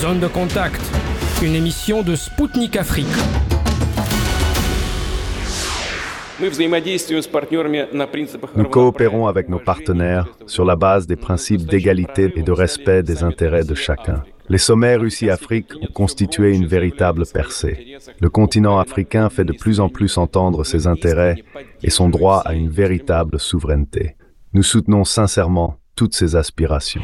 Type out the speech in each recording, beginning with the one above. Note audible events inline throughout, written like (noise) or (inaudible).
Zone de contact, une émission de Spoutnik Afrique. Nous coopérons avec nos partenaires sur la base des principes d'égalité et de respect des intérêts de chacun. Les sommets Russie-Afrique ont constitué une véritable percée. Le continent africain fait de plus en plus entendre ses intérêts et son droit à une véritable souveraineté. Nous soutenons sincèrement toutes ces aspirations.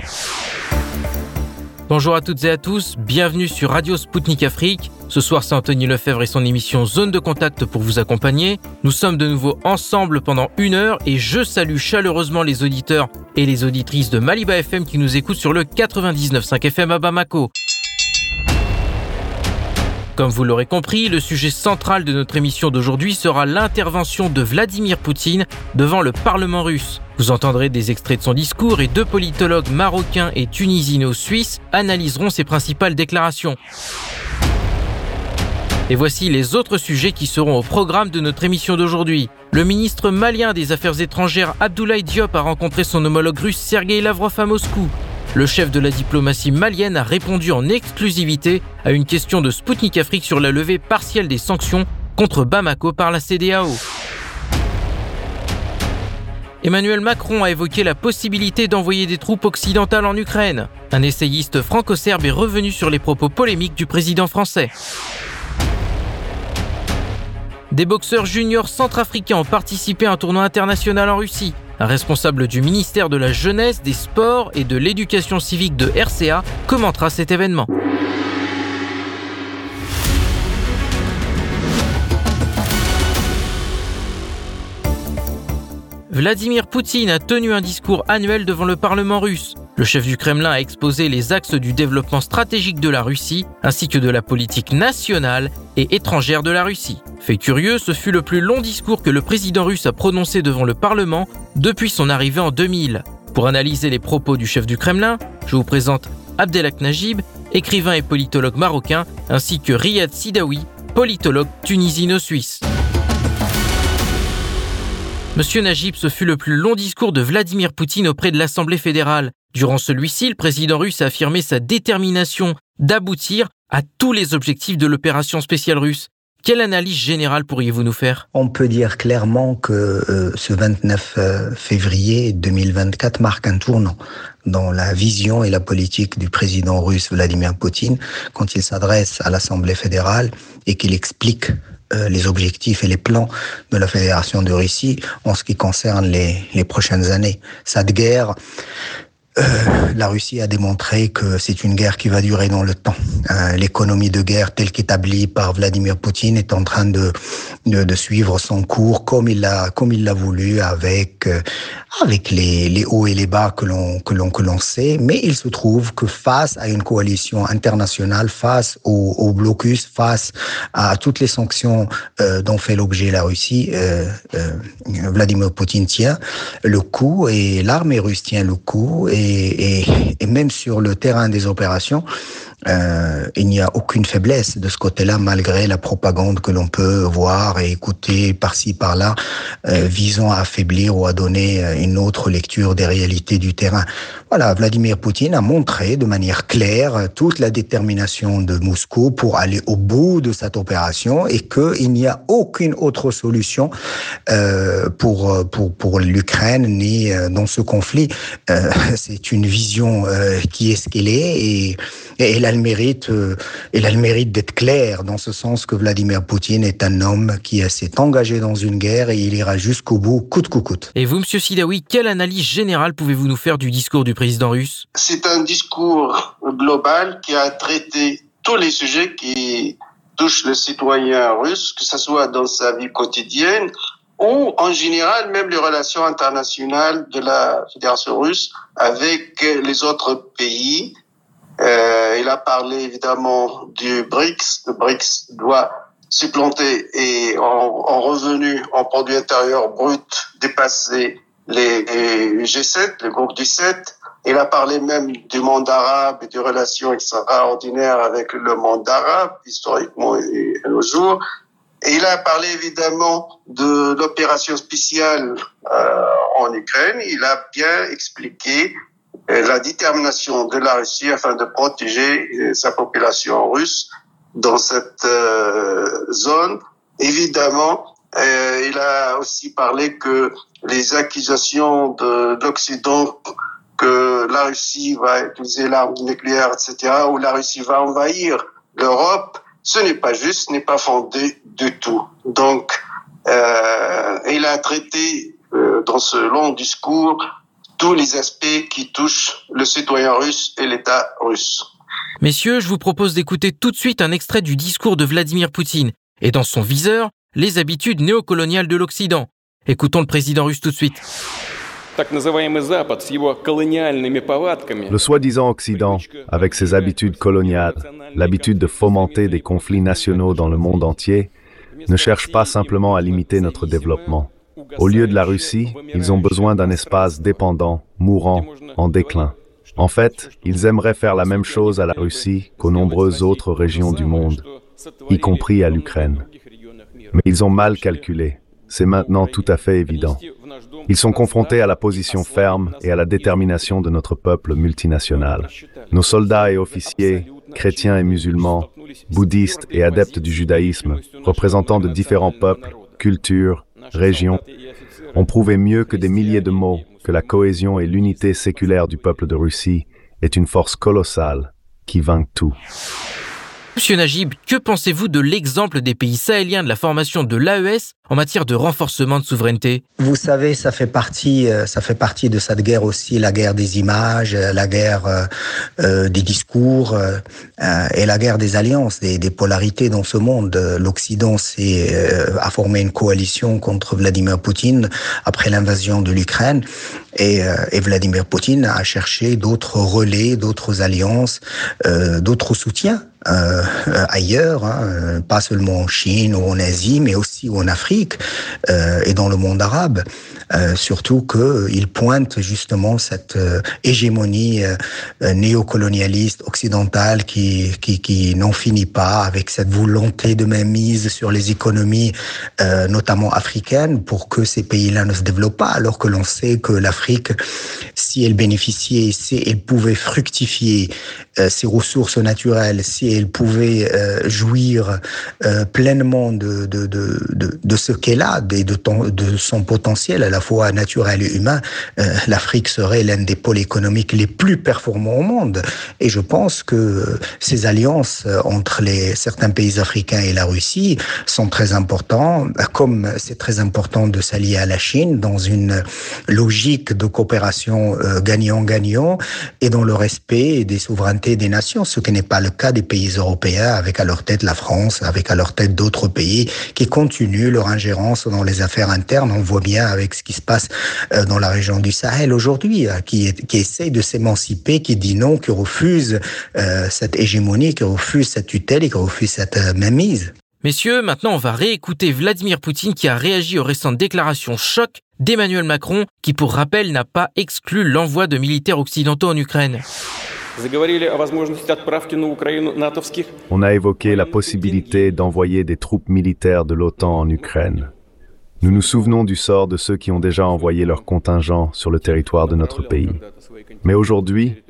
Bonjour à toutes et à tous, bienvenue sur Radio Spoutnik Afrique. Ce soir, c'est Anthony Lefebvre et son émission Zone de contact pour vous accompagner. Nous sommes de nouveau ensemble pendant une heure et je salue chaleureusement les auditeurs et les auditrices de Maliba FM qui nous écoutent sur le 99.5 FM à Bamako. Comme vous l'aurez compris, le sujet central de notre émission d'aujourd'hui sera l'intervention de Vladimir Poutine devant le Parlement russe. Vous entendrez des extraits de son discours et deux politologues marocains et tunisino-suisses analyseront ses principales déclarations. Et voici les autres sujets qui seront au programme de notre émission d'aujourd'hui. Le ministre malien des Affaires étrangères Abdoulaye Diop a rencontré son homologue russe Sergei Lavrov à Moscou. Le chef de la diplomatie malienne a répondu en exclusivité à une question de Sputnik Afrique sur la levée partielle des sanctions contre Bamako par la CDAO. Emmanuel Macron a évoqué la possibilité d'envoyer des troupes occidentales en Ukraine. Un essayiste franco-serbe est revenu sur les propos polémiques du président français. Des boxeurs juniors centrafricains ont participé à un tournoi international en Russie. Un responsable du ministère de la Jeunesse, des Sports et de l'Éducation civique de RCA commentera cet événement. Vladimir Poutine a tenu un discours annuel devant le Parlement russe. Le chef du Kremlin a exposé les axes du développement stratégique de la Russie, ainsi que de la politique nationale et étrangère de la Russie. Fait curieux, ce fut le plus long discours que le président russe a prononcé devant le Parlement depuis son arrivée en 2000. Pour analyser les propos du chef du Kremlin, je vous présente Abdelak Najib, écrivain et politologue marocain, ainsi que Riyad Sidawi, politologue tunisino-suisse. Monsieur Najib, ce fut le plus long discours de Vladimir Poutine auprès de l'Assemblée fédérale. Durant celui-ci, le président russe a affirmé sa détermination d'aboutir à tous les objectifs de l'opération spéciale russe. Quelle analyse générale pourriez-vous nous faire? On peut dire clairement que euh, ce 29 euh, février 2024 marque un tournant dans la vision et la politique du président russe Vladimir Poutine quand il s'adresse à l'Assemblée fédérale et qu'il explique euh, les objectifs et les plans de la Fédération de Russie en ce qui concerne les, les prochaines années. Cette guerre euh, la Russie a démontré que c'est une guerre qui va durer dans le temps. Euh, l'économie de guerre telle qu'établie par Vladimir Poutine est en train de, de, suivre son cours comme il l'a comme il l'a voulu avec euh, avec les, les hauts et les bas que l'on que l'on que l'on sait. Mais il se trouve que face à une coalition internationale, face au, au blocus, face à toutes les sanctions dont fait l'objet la Russie, Vladimir Poutine tient le coup et l'armée russe tient le coup et et, même sur le terrain des opérations, euh, il n'y a aucune faiblesse de ce côté-là, malgré la propagande que l'on peut voir et écouter par-ci par-là, euh, visant à affaiblir ou à donner euh, une autre lecture des réalités du terrain. Voilà, Vladimir Poutine a montré de manière claire toute la détermination de Moscou pour aller au bout de cette opération et qu'il n'y a aucune autre solution pour pour pour l'Ukraine ni dans ce conflit. (laughs) C'est une vision qui est ce qu'elle est et, et elle a le mérite, euh, elle a le mérite d'être claire dans ce sens que Vladimir Poutine est un homme qui s'est engagé dans une guerre et il ira jusqu'au bout, coûte que coûte. Et vous, Monsieur Sidawi, quelle analyse générale pouvez-vous nous faire du discours du président russe? C'est un discours global qui a traité tous les sujets qui touchent le citoyen russe, que ce soit dans sa vie quotidienne ou en général même les relations internationales de la Fédération russe avec les autres pays euh, il a parlé évidemment du BRICS. Le BRICS doit supplanter et en, en revenu en produit intérieur brut dépasser les, les G7, le groupe du 7. Il a parlé même du monde arabe et des relations extraordinaires avec le monde arabe, historiquement et à nos jours. Il a parlé évidemment de l'opération spéciale euh, en Ukraine. Il a bien expliqué la détermination de la Russie afin de protéger sa population russe dans cette zone. Évidemment, il a aussi parlé que les accusations de, l'Occident que la Russie va utiliser l'arme nucléaire, etc., ou la Russie va envahir l'Europe, ce n'est pas juste, ce n'est pas fondé du tout. Donc, euh, il a traité euh, dans ce long discours tous les aspects qui touchent le citoyen russe et l'État russe. Messieurs, je vous propose d'écouter tout de suite un extrait du discours de Vladimir Poutine et dans son viseur, les habitudes néocoloniales de l'Occident. Écoutons le président russe tout de suite. Le soi-disant Occident, avec ses habitudes coloniales, l'habitude de fomenter des conflits nationaux dans le monde entier, ne cherche pas simplement à limiter notre développement. Au lieu de la Russie, ils ont besoin d'un espace dépendant, mourant, en déclin. En fait, ils aimeraient faire la même chose à la Russie qu'aux nombreuses autres régions du monde, y compris à l'Ukraine. Mais ils ont mal calculé. C'est maintenant tout à fait évident. Ils sont confrontés à la position ferme et à la détermination de notre peuple multinational. Nos soldats et officiers, chrétiens et musulmans, bouddhistes et adeptes du judaïsme, représentants de différents peuples, cultures, régions, ont prouvé mieux que des milliers de mots que la cohésion et l'unité séculaire du peuple de Russie est une force colossale qui vainc tout. Monsieur Najib, que pensez-vous de l'exemple des pays sahéliens de la formation de l'AES en matière de renforcement de souveraineté? Vous savez, ça fait partie, euh, ça fait partie de cette guerre aussi, la guerre des images, euh, la guerre euh, des discours et la guerre des alliances, des, des polarités dans ce monde. L'Occident s'est a formé une coalition contre Vladimir Poutine après l'invasion de l'Ukraine et, et, Vladimir Poutine a cherché d'autres relais, d'autres alliances, d'autres soutiens euh, ailleurs, hein, pas seulement en Chine ou en Asie, mais aussi en Afrique euh, et dans le monde arabe. Euh, surtout qu'il pointe justement cette euh, hégémonie euh, néocolonialiste occidentale qui, qui, qui n'en finit pas avec cette volonté de mainmise sur les économies, notamment africaines, pour que ces pays-là ne se développent pas, alors que l'on sait que l'Afrique, si elle bénéficiait, si elle pouvait fructifier ses ressources naturelles, si elle pouvait jouir pleinement de, ce qu'elle a de, son potentiel, à la fois naturel et humain, euh, l'Afrique serait l'un des pôles économiques les plus performants au monde. Et je pense que ces alliances euh, entre certains pays africains et la Russie sont très importantes, comme c'est très important de s'allier à la Chine dans une logique de coopération euh, gagnant-gagnant et dans le respect des souverainetés des nations, ce qui n'est pas le cas des pays européens avec à leur tête la France, avec à leur tête d'autres pays qui continuent leur ingérence dans les affaires internes. On voit bien avec ce qui se passe euh, dans la région du Sahel aujourd'hui, euh, qui, essaye de s'émanciper, qui dit non, qui refuse euh, cette hégémonie, qui refuse cette tutelle et qui refuse cette mainmise. Messieurs, maintenant on va réécouter Vladimir Poutine qui a réagi aux récentes déclarations choc d'Emmanuel Macron, qui pour rappel n'a pas exclu l'envoi de militaires occidentaux en Ukraine. On a évoqué la possibilité d'envoyer des troupes militaires de l'OTAN en Ukraine. Nous nous souvenons du sort de ceux qui ont déjà envoyé leur contingent sur le territoire de notre pays. Mais aujourd'hui,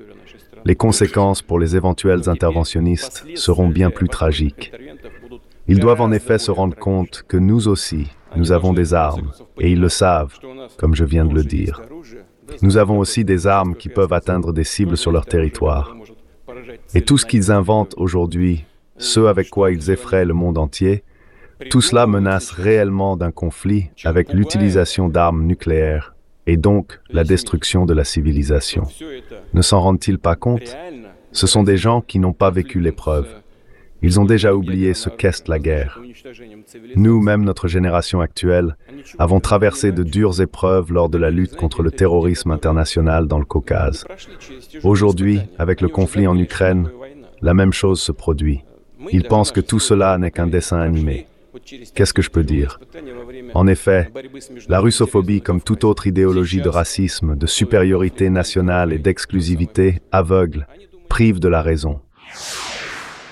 les conséquences pour les éventuels interventionnistes seront bien plus tragiques. Ils doivent en effet se rendre compte que nous aussi, nous avons des armes, et ils le savent, comme je viens de le dire. Nous avons aussi des armes qui peuvent atteindre des cibles sur leur territoire. Et tout ce qu'ils inventent aujourd'hui, ce avec quoi ils effraient le monde entier, tout cela menace réellement d'un conflit avec l'utilisation d'armes nucléaires et donc la destruction de la civilisation. Ne s'en rendent-ils pas compte? Ce sont des gens qui n'ont pas vécu l'épreuve. Ils ont déjà oublié ce qu'est la guerre. Nous, même notre génération actuelle, avons traversé de dures épreuves lors de la lutte contre le terrorisme international dans le Caucase. Aujourd'hui, avec le conflit en Ukraine, la même chose se produit. Ils pensent que tout cela n'est qu'un dessin animé. Qu'est-ce que je peux dire? En effet, la russophobie, comme toute autre idéologie de racisme, de supériorité nationale et d'exclusivité, aveugle, prive de la raison.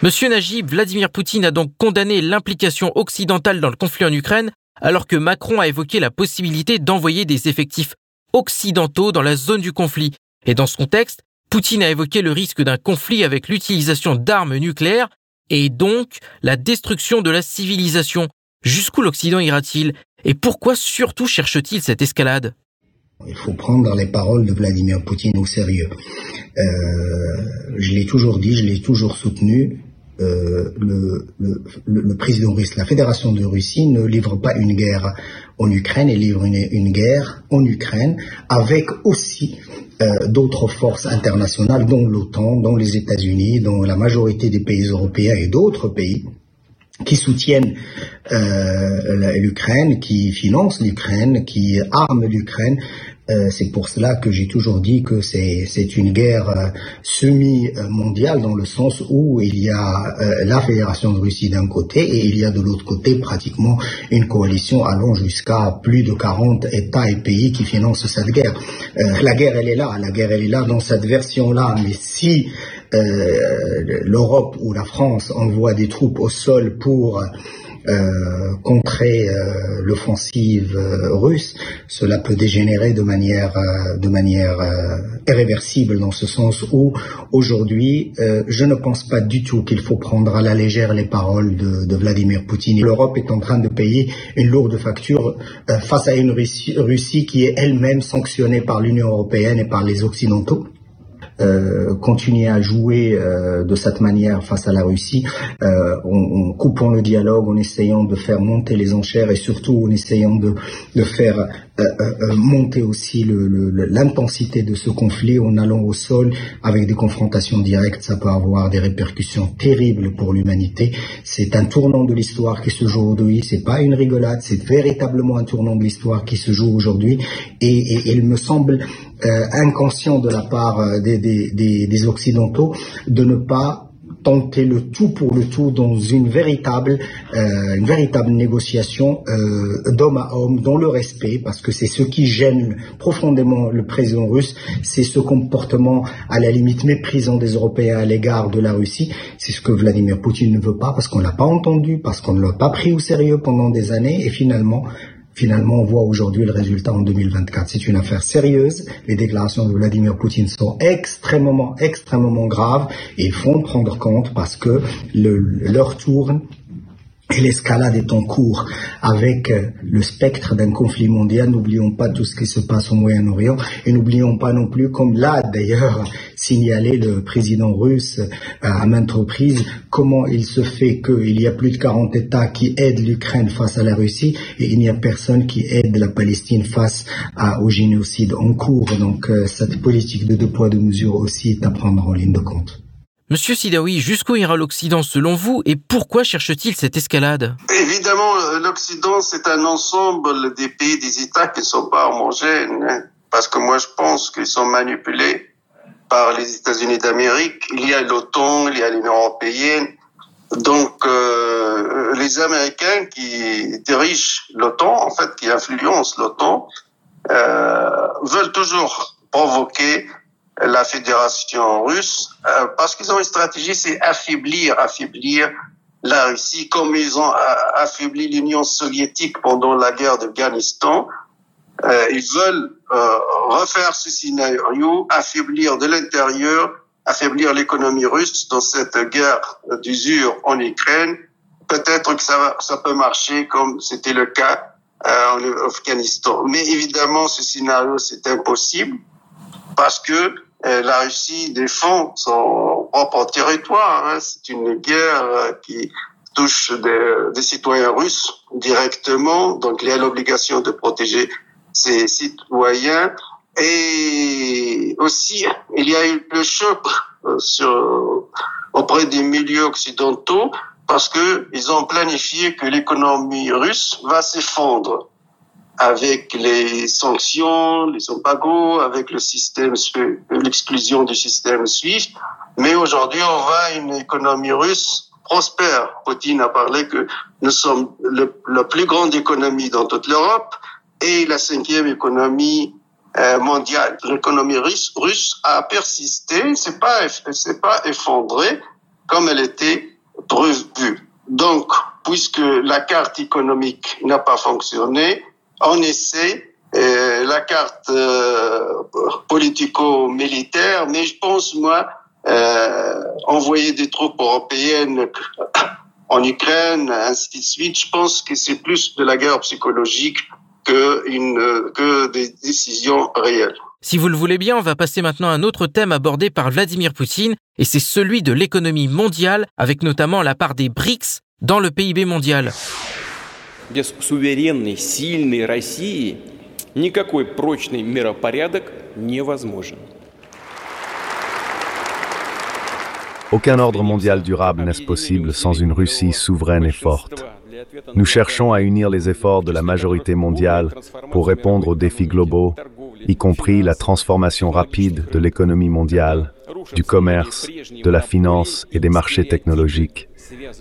Monsieur Najib, Vladimir Poutine a donc condamné l'implication occidentale dans le conflit en Ukraine, alors que Macron a évoqué la possibilité d'envoyer des effectifs occidentaux dans la zone du conflit. Et dans ce contexte, Poutine a évoqué le risque d'un conflit avec l'utilisation d'armes nucléaires et donc la destruction de la civilisation. Jusqu'où l'Occident ira-t-il? Et pourquoi surtout cherche-t-il cette escalade? Il faut prendre les paroles de Vladimir Poutine au sérieux. Euh, je l'ai toujours dit, je l'ai toujours soutenu. Euh, le, président russe, la Fédération de Russie ne livre pas une guerre en Ukraine, elle livre une, une guerre en Ukraine avec aussi euh, d'autres forces internationales, dont l'OTAN, dont les États-Unis, dont la majorité des pays européens et d'autres pays qui soutiennent euh, l'Ukraine, qui financent l'Ukraine, qui arment l'Ukraine. Euh, c'est pour cela que j'ai toujours dit que c'est une guerre euh, semi-mondiale dans le sens où il y a euh, la Fédération de Russie d'un côté et il y a de l'autre côté pratiquement une coalition allant jusqu'à plus de 40 États et pays qui financent cette guerre. la guerre, elle est là, la guerre, elle est là dans cette version-là, mais si l'Europe ou la France envoie des troupes au sol pour euh, contrer euh, l'offensive euh, russe, cela peut dégénérer de manière manière irréversible dans ce sens où aujourd'hui je ne pense pas du tout qu'il faut prendre à la légère les paroles de Vladimir Poutine. L'Europe est en train de payer une lourde facture face à une Russie qui est elle-même sanctionnée par l'Union européenne et par les Occidentaux. Euh, continuer à jouer euh, de cette manière face à la Russie, euh, en, en, coupant le dialogue, en essayant de faire monter les enchères et surtout en essayant de, faire euh, euh, monter aussi l'intensité de ce conflit en allant au sol avec des confrontations directes, ça peut avoir des répercussions terribles pour l'humanité. C'est un tournant de l'histoire qui se joue aujourd'hui. C'est pas une rigolade, c'est véritablement un tournant de l'histoire qui se joue aujourd'hui. Et, il me semble euh, inconscient de la part des, des, Occidentaux de ne pas tenter le tout pour le tout dans une véritable, euh, une véritable négociation euh, d'homme à homme, dans le respect, parce que c'est ce qui gêne profondément le président russe, c'est ce comportement à la limite méprisant des Européens à l'égard de la Russie. C'est ce que Vladimir Poutine ne veut pas, parce qu'on l'a pas entendu, parce qu'on ne l'a pas pris au sérieux pendant des années, et finalement, Finalement, on voit aujourd'hui le résultat en 2024. C'est une affaire sérieuse. Les déclarations de Vladimir Poutine sont extrêmement, extrêmement graves et il faut en prendre compte parce que le, leur tourne et l'escalade est en cours avec euh, le spectre d'un conflit mondial. N'oublions pas tout ce qui se passe au Moyen-Orient et n'oublions pas non plus, comme l'a d'ailleurs signalé le président russe euh, à maintes reprises, comment il se fait qu'il y a plus de 40 États qui aident l'Ukraine face à la Russie et il n'y a personne qui aide la Palestine face au génocide en cours. Donc euh, cette politique de deux poids deux mesures aussi est à prendre en ligne de compte. Monsieur Sidawi, jusqu'où ira l'Occident selon vous et pourquoi cherche-t-il cette escalade? Évidemment, l'Occident, c'est un ensemble des pays, des États qui ne sont pas homogènes, hein, parce que moi je pense qu'ils sont manipulés par les États-Unis d'Amérique. Il y a l'OTAN, il y a l'Union européenne. Donc, euh, les Américains qui dirigent l'OTAN, en fait, qui influencent l'OTAN, euh, veulent toujours provoquer la fédération russe, euh, parce qu'ils ont une stratégie, c'est affaiblir, affaiblir la Russie, comme ils ont affaibli l'Union soviétique pendant la guerre d'Afghanistan. Euh, ils veulent euh, refaire ce scénario, affaiblir de l'intérieur, affaiblir l'économie russe dans cette guerre d'usure en Ukraine. Peut-être que ça, ça peut marcher comme c'était le cas en Afghanistan. Mais évidemment, ce scénario, c'est impossible parce que euh, la Russie défend son propre territoire. Hein. C'est une guerre euh, qui touche des, citoyens russes directement, donc il y a l'obligation de protéger ses citoyens. Et aussi, il y a eu le choc euh, sur, auprès des milieux occidentaux parce que ils ont planifié que l'économie russe va s'effondrer avec les sanctions, les embargos, avec le système, l'exclusion du système SWIFT. Mais aujourd'hui, on voit une économie russe prospère. Poutine a parlé que nous sommes le, la plus grande économie dans toute l'Europe et la cinquième économie euh, mondiale. L'économie russe, russe a persisté, c'est pas, c'est pas effondré comme elle était prévue. Donc, puisque la carte économique n'a pas fonctionné, on essaie la carte politico-militaire, mais je pense, moi, envoyer des troupes européennes (coughs) en Ukraine, ainsi de suite, je pense que c'est plus de la guerre psychologique que, une, que des décisions réelles. Si vous le voulez bien, on va passer maintenant à un autre thème abordé par Vladimir Poutine, et c'est celui de l'économie mondiale, avec notamment la part des BRICS dans le PIB mondial. Без суверенной, сильной России никакой прочный миропорядок невозможен. Aucun ordre mondial durable n'est possible sans une Russie souveraine et forte. Nous cherchons à unir les efforts de la majorité mondiale pour répondre aux défis globaux, y compris la transformation rapide de l'économie mondiale, du commerce, de la finance et des marchés technologiques,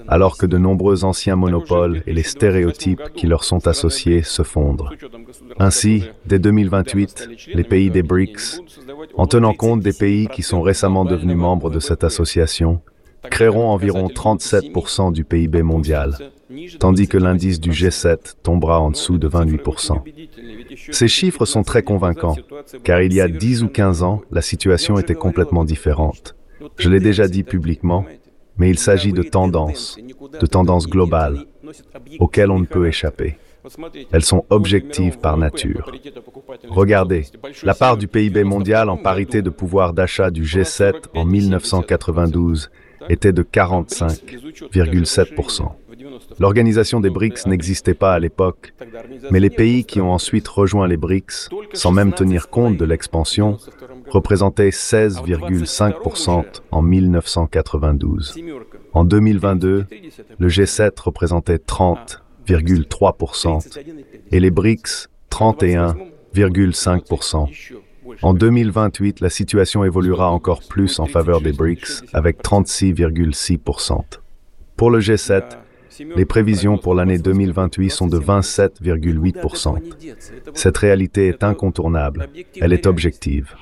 alors que de nombreux anciens monopoles et les stéréotypes qui leur sont associés se fondent. Ainsi, dès 2028, les pays des BRICS, en tenant compte des pays qui sont récemment devenus membres de cette association, créeront environ 37% du PIB mondial, tandis que l'indice du G7 tombera en dessous de 28%. Ces chiffres sont très convaincants, car il y a 10 ou 15 ans, la situation était complètement différente. Je l'ai déjà dit publiquement, mais il s'agit de tendances, de tendances globales, auxquelles on ne peut échapper. Elles sont objectives par nature. Regardez, la part du PIB mondial en parité de pouvoir d'achat du G7 en 1992 était de 45,7%. L'organisation des BRICS n'existait pas à l'époque, mais les pays qui ont ensuite rejoint les BRICS, sans même tenir compte de l'expansion, représentaient 16,5% en 1992. En 2022, le G7 représentait 30,3% et les BRICS 31,5%. En 2028, la situation évoluera encore plus en faveur des BRICS avec 36,6%. Pour le G7, les prévisions pour l'année 2028 sont de 27,8%. Cette réalité est incontournable. Elle est objective.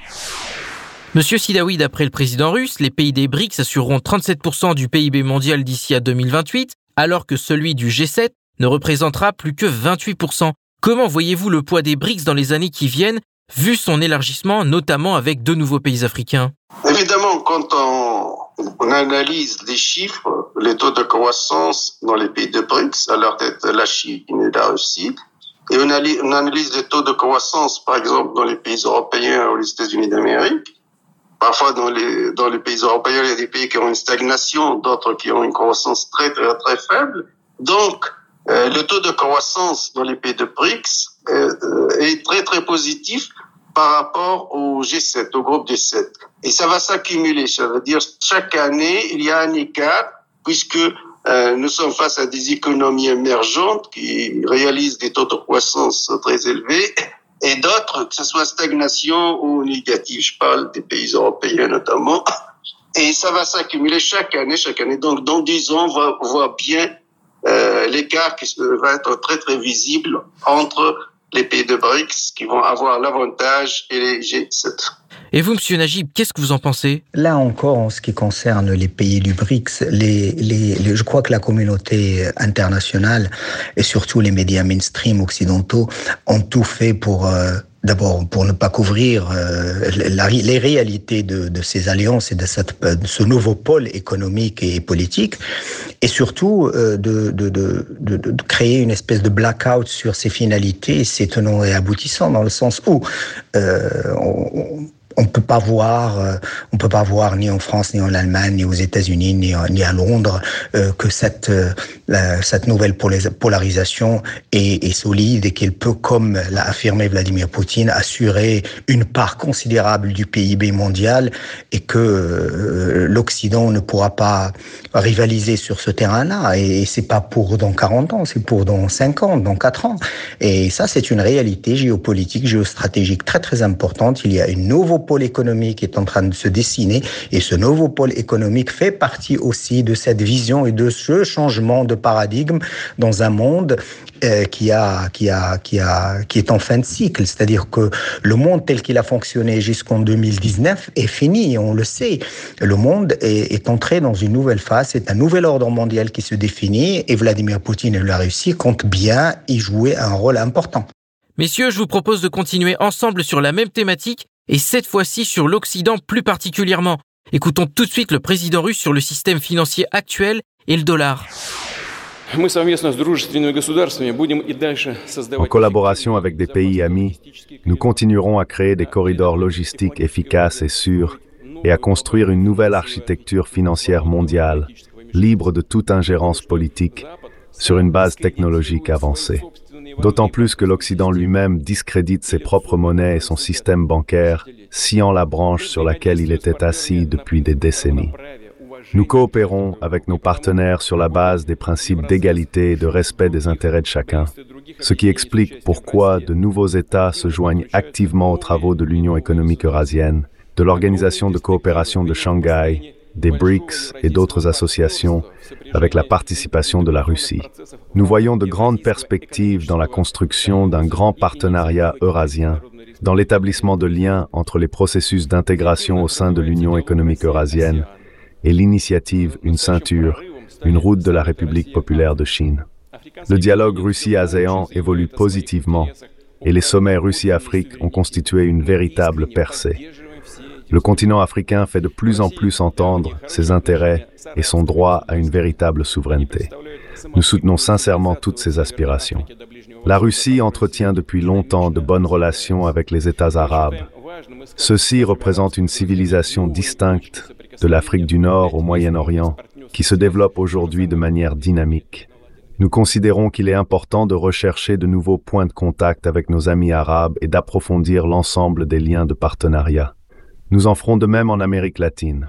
Monsieur Sidawi, d'après le président russe, les pays des BRICS assureront 37% du PIB mondial d'ici à 2028, alors que celui du G7 ne représentera plus que 28%. Comment voyez-vous le poids des BRICS dans les années qui viennent vu son élargissement, notamment avec deux nouveaux pays africains Évidemment, quand on, analyse les chiffres, les taux de croissance dans les pays de BRICS, à leur tête la Chine et la Russie, et on, analyse les taux de croissance, par exemple, dans les pays européens ou les États-Unis d'Amérique, Parfois, dans les, pays européens, il y a des pays qui ont une stagnation, d'autres qui ont une croissance très, très, très faible. Donc, euh, le taux de croissance dans les pays de BRICS est très très positif par rapport au G7, au groupe G7. Et ça va s'accumuler, ça veut dire chaque année il y a un écart puisque euh, nous sommes face à des économies émergentes qui réalisent des taux de croissance très élevés et d'autres, que ce soit stagnation ou négatif, je parle des pays européens notamment. Et ça va s'accumuler chaque année, chaque année. Donc, dans 10 ans, on va voir bien euh, l'écart qui va être très très visible entre les pays de BRICS qui vont avoir l'avantage et les G7. Et vous, Monsieur Najib, qu'est-ce que vous en pensez? Là encore, en ce qui concerne les pays du BRICS, les, les, je crois que la communauté internationale et surtout les médias mainstream occidentaux ont tout fait pour euh, D'abord, pour ne pas couvrir euh, les réalités de, ces alliances et de, cette, de, ce nouveau pôle économique et politique, et surtout euh, de, créer une espèce de blackout sur ses finalités, ses tenants et aboutissants, dans le sens où euh, on, on peut pas voir, euh, on peut pas voir ni en France, ni en Allemagne, ni aux États-Unis, ni, ni, à Londres euh, que cette euh, nouvelle polarisation est, solide et qu'elle peut, comme l'a affirmé Vladimir Poutine, assurer une part considérable du PIB mondial et que l'Occident ne pourra pas rivaliser sur ce terrain-là. Et, et c'est pas pour dans 40 ans, c'est pour dans 50, dans 4 ans. Et ça, c'est une réalité géopolitique, géostratégique très très importante. Il y a une nouveau pôle économique est en train de se dessiner et ce nouveau pôle économique fait partie aussi de cette vision et de ce changement de paradigme dans un monde euh, qui a qui a qui a qui est en fin de cycle, c'est-à-dire que le monde tel qu'il a fonctionné jusqu'en 2019 est fini, on le sait. Le monde est, est entré dans une nouvelle phase, c'est un nouvel ordre mondial qui se définit et Vladimir Poutine et la Russie comptent bien y jouer un rôle important. Messieurs, je vous propose de continuer ensemble sur la même thématique et cette fois-ci sur l'Occident plus particulièrement. Écoutons tout de suite le président russe sur le système financier actuel et le dollar. En collaboration avec des pays amis, nous continuerons à créer des corridors logistiques efficaces et sûrs et à construire une nouvelle architecture financière mondiale, libre de toute ingérence politique, sur une base technologique avancée. D'autant plus que l'Occident lui-même discrédite ses propres monnaies et son système bancaire, sciant la branche sur laquelle il était assis depuis des décennies. Nous coopérons avec nos partenaires sur la base des principes d'égalité et de respect des intérêts de chacun, ce qui explique pourquoi de nouveaux États se joignent activement aux travaux de l'Union économique eurasienne, de l'Organisation de coopération de Shanghai, des BRICS et d'autres associations avec la participation de la Russie. Nous voyons de grandes perspectives dans la construction d'un grand partenariat eurasien, dans l'établissement de liens entre les processus d'intégration au sein de l'Union économique eurasienne et l'initiative Une ceinture, une route de la République populaire de Chine. Le dialogue Russie-ASEAN évolue positivement et les sommets Russie-Afrique ont constitué une véritable percée. Le continent africain fait de plus en plus entendre ses intérêts et son droit à une véritable souveraineté. Nous soutenons sincèrement toutes ces aspirations. La Russie entretient depuis longtemps de bonnes relations avec les États arabes. Ceux-ci représentent une civilisation distincte de l'Afrique du Nord au Moyen-Orient, qui se développe aujourd'hui de manière dynamique. Nous considérons qu'il est important de rechercher de nouveaux points de contact avec nos amis arabes et d'approfondir l'ensemble des liens de partenariat. Nous en ferons de même en Amérique latine.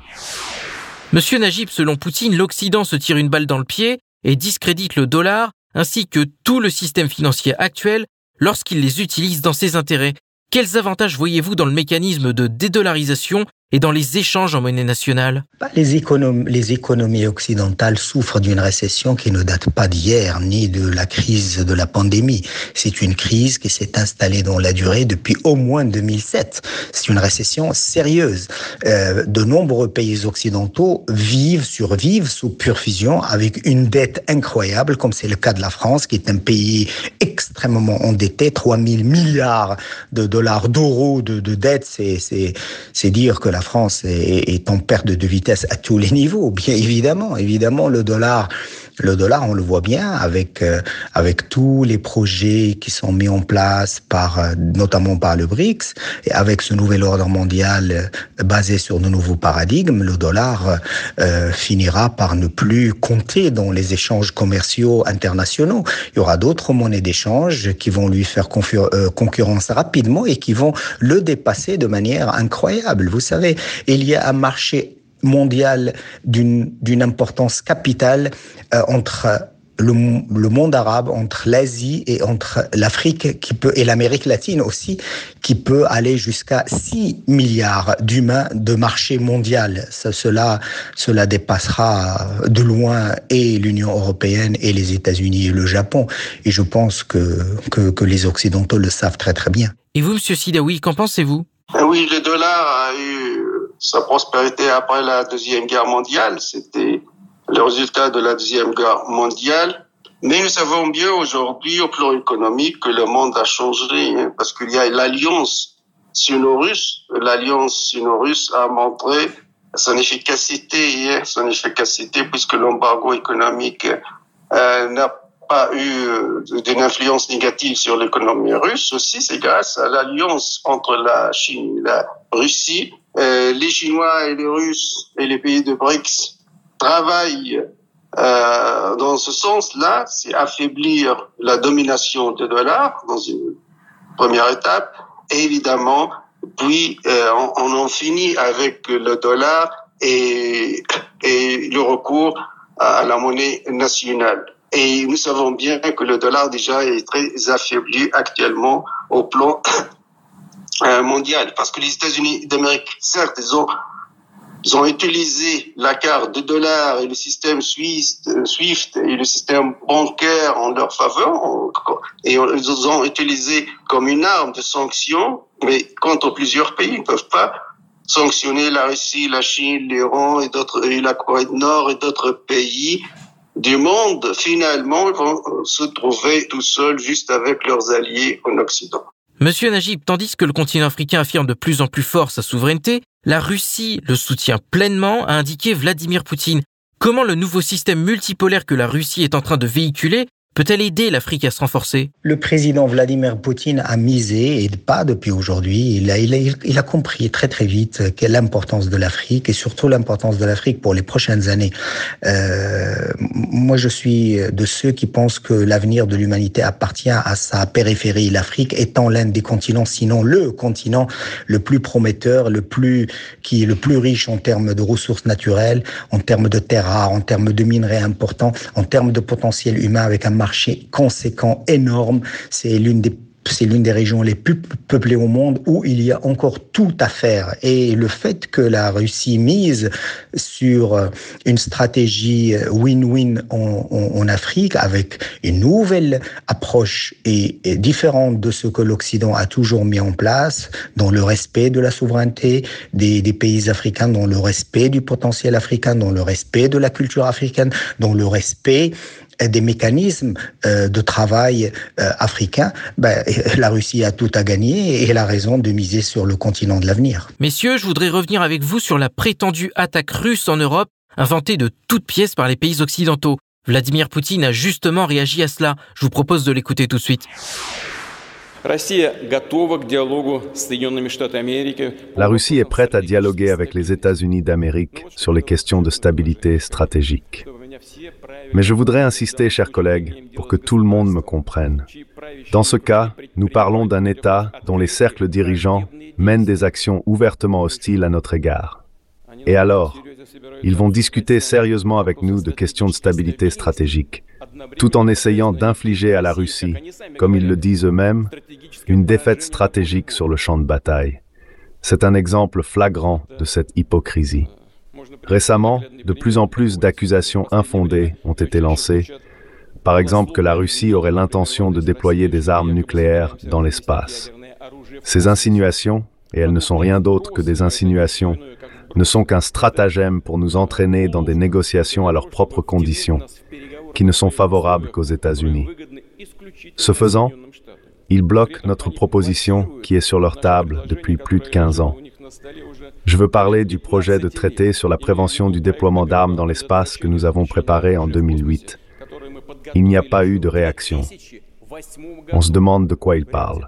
Monsieur Najib, selon Poutine, l'Occident se tire une balle dans le pied et discrédite le dollar ainsi que tout le système financier actuel lorsqu'il les utilise dans ses intérêts. Quels avantages voyez-vous dans le mécanisme de dédollarisation et dans les échanges en monnaie nationale bah, les, économies, les économies occidentales souffrent d'une récession qui ne date pas d'hier, ni de la crise de la pandémie. C'est une crise qui s'est installée dans la durée depuis au moins 2007. C'est une récession sérieuse. Euh, de nombreux pays occidentaux vivent, survivent sous pure fusion avec une dette incroyable, comme c'est le cas de la France, qui est un pays extrêmement endetté, 3 000 milliards de dollars, d'euros de, de dette. C'est dire que la la France est, en perte de vitesse à tous les niveaux. Bien évidemment, évidemment, le dollar le dollar, on le voit bien avec euh, avec tous les projets qui sont mis en place par euh, notamment par le BRICS et avec ce nouvel ordre mondial euh, basé sur de nouveaux paradigmes, le dollar finira par ne plus compter dans les échanges commerciaux internationaux. Il y aura d'autres monnaies d'échange qui vont lui faire concurrence rapidement et qui vont le dépasser de manière incroyable. Vous savez, il y a un marché mondial d'une importance capitale euh, entre le, monde arabe, entre l'Asie et entre l'Afrique qui peut et l'Amérique latine aussi, qui peut aller jusqu'à 6 milliards d'humains de marché mondial. cela, cela dépassera de loin et l'Union européenne et les États-Unis et le Japon. Et je pense que, que, que les Occidentaux le savent très très bien. Et vous, Monsieur Sidawi, qu'en pensez-vous? Oui, le dollar a eu sa prospérité après la Deuxième Guerre mondiale. C'était le résultat de la Deuxième Guerre mondiale. Mais nous savons bien aujourd'hui, au plan économique, que le monde a changé, hein, parce qu'il y a l'alliance sino-russe. L'alliance sino-russe a montré son efficacité, hein, son efficacité, puisque l'embargo économique euh, n'a pas eu d'une influence négative sur l'économie russe. Aussi, c'est grâce à l'alliance entre la Chine et la Russie euh, les Chinois et les Russes et les pays de BRICS travaillent euh, dans ce sens-là, c'est affaiblir la domination du dollar dans une première étape. Et évidemment, puis euh, on, en finit avec le dollar et, et le recours à la monnaie nationale. Et nous savons bien que le dollar déjà est très affaibli actuellement au plan mondiale. Parce que les États-Unis d'Amérique, certes, ils ont, ils ont utilisé la carte de dollars et le système Swift, euh, Swift et le système bancaire en leur faveur, et ils ont utilisé comme une arme de sanction, mais contre plusieurs pays, ils ne peuvent pas sanctionner la Russie, la Chine, l'Iran et d'autres, et la Corée du Nord et d'autres pays du monde, finalement, vont se trouver tout seuls juste avec leurs alliés en Occident. Monsieur Najib, tandis que le continent africain affirme de plus en plus fort sa souveraineté, la Russie le soutient pleinement, a indiqué Vladimir Poutine. Comment le nouveau système multipolaire que la Russie est en train de véhiculer peut-elle aider l'Afrique à se renforcer? Le président Vladimir Poutine a misé, et pas depuis aujourd'hui, il a, compris très très vite l'importance de l'Afrique et surtout l'importance de l'Afrique pour les prochaines années. Euh, moi, je suis de ceux qui pensent que l'avenir de l'humanité appartient à sa périphérie, l'Afrique étant l'un des continents, sinon le continent le plus prometteur, le plus qui est le plus riche en termes de ressources naturelles, en termes de terres rares, en termes de minerais importants, en termes de potentiel humain avec un marché conséquent, énorme. C'est l'une des c'est l'une des régions les plus peuplées au monde où il y a encore tout à faire. Et le fait que la Russie mise sur euh, une stratégie euh, win-win en, Afrique avec une nouvelle approche et, différente de ce que l'Occident a toujours mis en place, dans le respect de la souveraineté des, des pays africains, dans le respect du potentiel africain, dans le respect de la culture africaine, dans le respect des mécanismes euh, de travail euh, africains, ben, la Russie a tout à gagner et elle a raison de miser sur le continent de l'avenir. Messieurs, je voudrais revenir avec vous sur la prétendue attaque russe en Europe, inventée de toutes pièces par les pays occidentaux. Vladimir Poutine a justement réagi à cela. Je vous propose de l'écouter tout de suite. La Russie est prête à dialoguer avec les États-Unis d'Amérique sur les questions de stabilité stratégique. Mais je voudrais insister, chers collègues, pour que tout le monde me comprenne. Dans ce cas, nous parlons d'un État dont les cercles dirigeants mènent des actions ouvertement hostiles à notre égard. Et alors, ils vont discuter sérieusement avec nous de questions de stabilité stratégique, tout en essayant d'infliger à la Russie, comme ils le disent eux-mêmes, une défaite stratégique sur le champ de bataille. C'est un exemple flagrant de cette hypocrisie. Récemment, de plus en plus d'accusations infondées ont été lancées, par exemple que la Russie aurait l'intention de déployer des armes nucléaires dans l'espace. Ces insinuations, et elles ne sont rien d'autre que des insinuations, ne sont qu'un stratagème pour nous entraîner dans des négociations à leurs propres conditions, qui ne sont favorables qu'aux États-Unis. Ce faisant, ils bloquent notre proposition qui est sur leur table depuis plus de 15 ans. Je veux parler du projet de traité sur la prévention du déploiement d'armes dans l'espace que nous avons préparé en 2008. Il n'y a pas eu de réaction. On se demande de quoi il parle.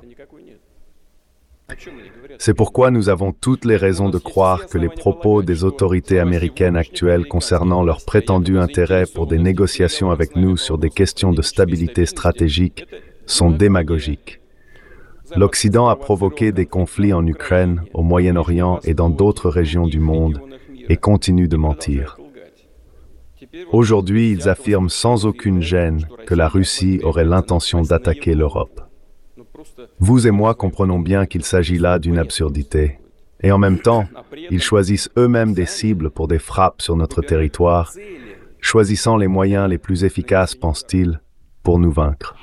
C'est pourquoi nous avons toutes les raisons de croire que les propos des autorités américaines actuelles concernant leur prétendu intérêt pour des négociations avec nous sur des questions de stabilité stratégique sont démagogiques. L'Occident a provoqué des conflits en Ukraine, au Moyen-Orient et dans d'autres régions du monde et continue de mentir. Aujourd'hui, ils affirment sans aucune gêne que la Russie aurait l'intention d'attaquer l'Europe. Vous et moi comprenons bien qu'il s'agit là d'une absurdité. Et en même temps, ils choisissent eux-mêmes des cibles pour des frappes sur notre territoire, choisissant les moyens les plus efficaces, pense-t-il, pour nous vaincre.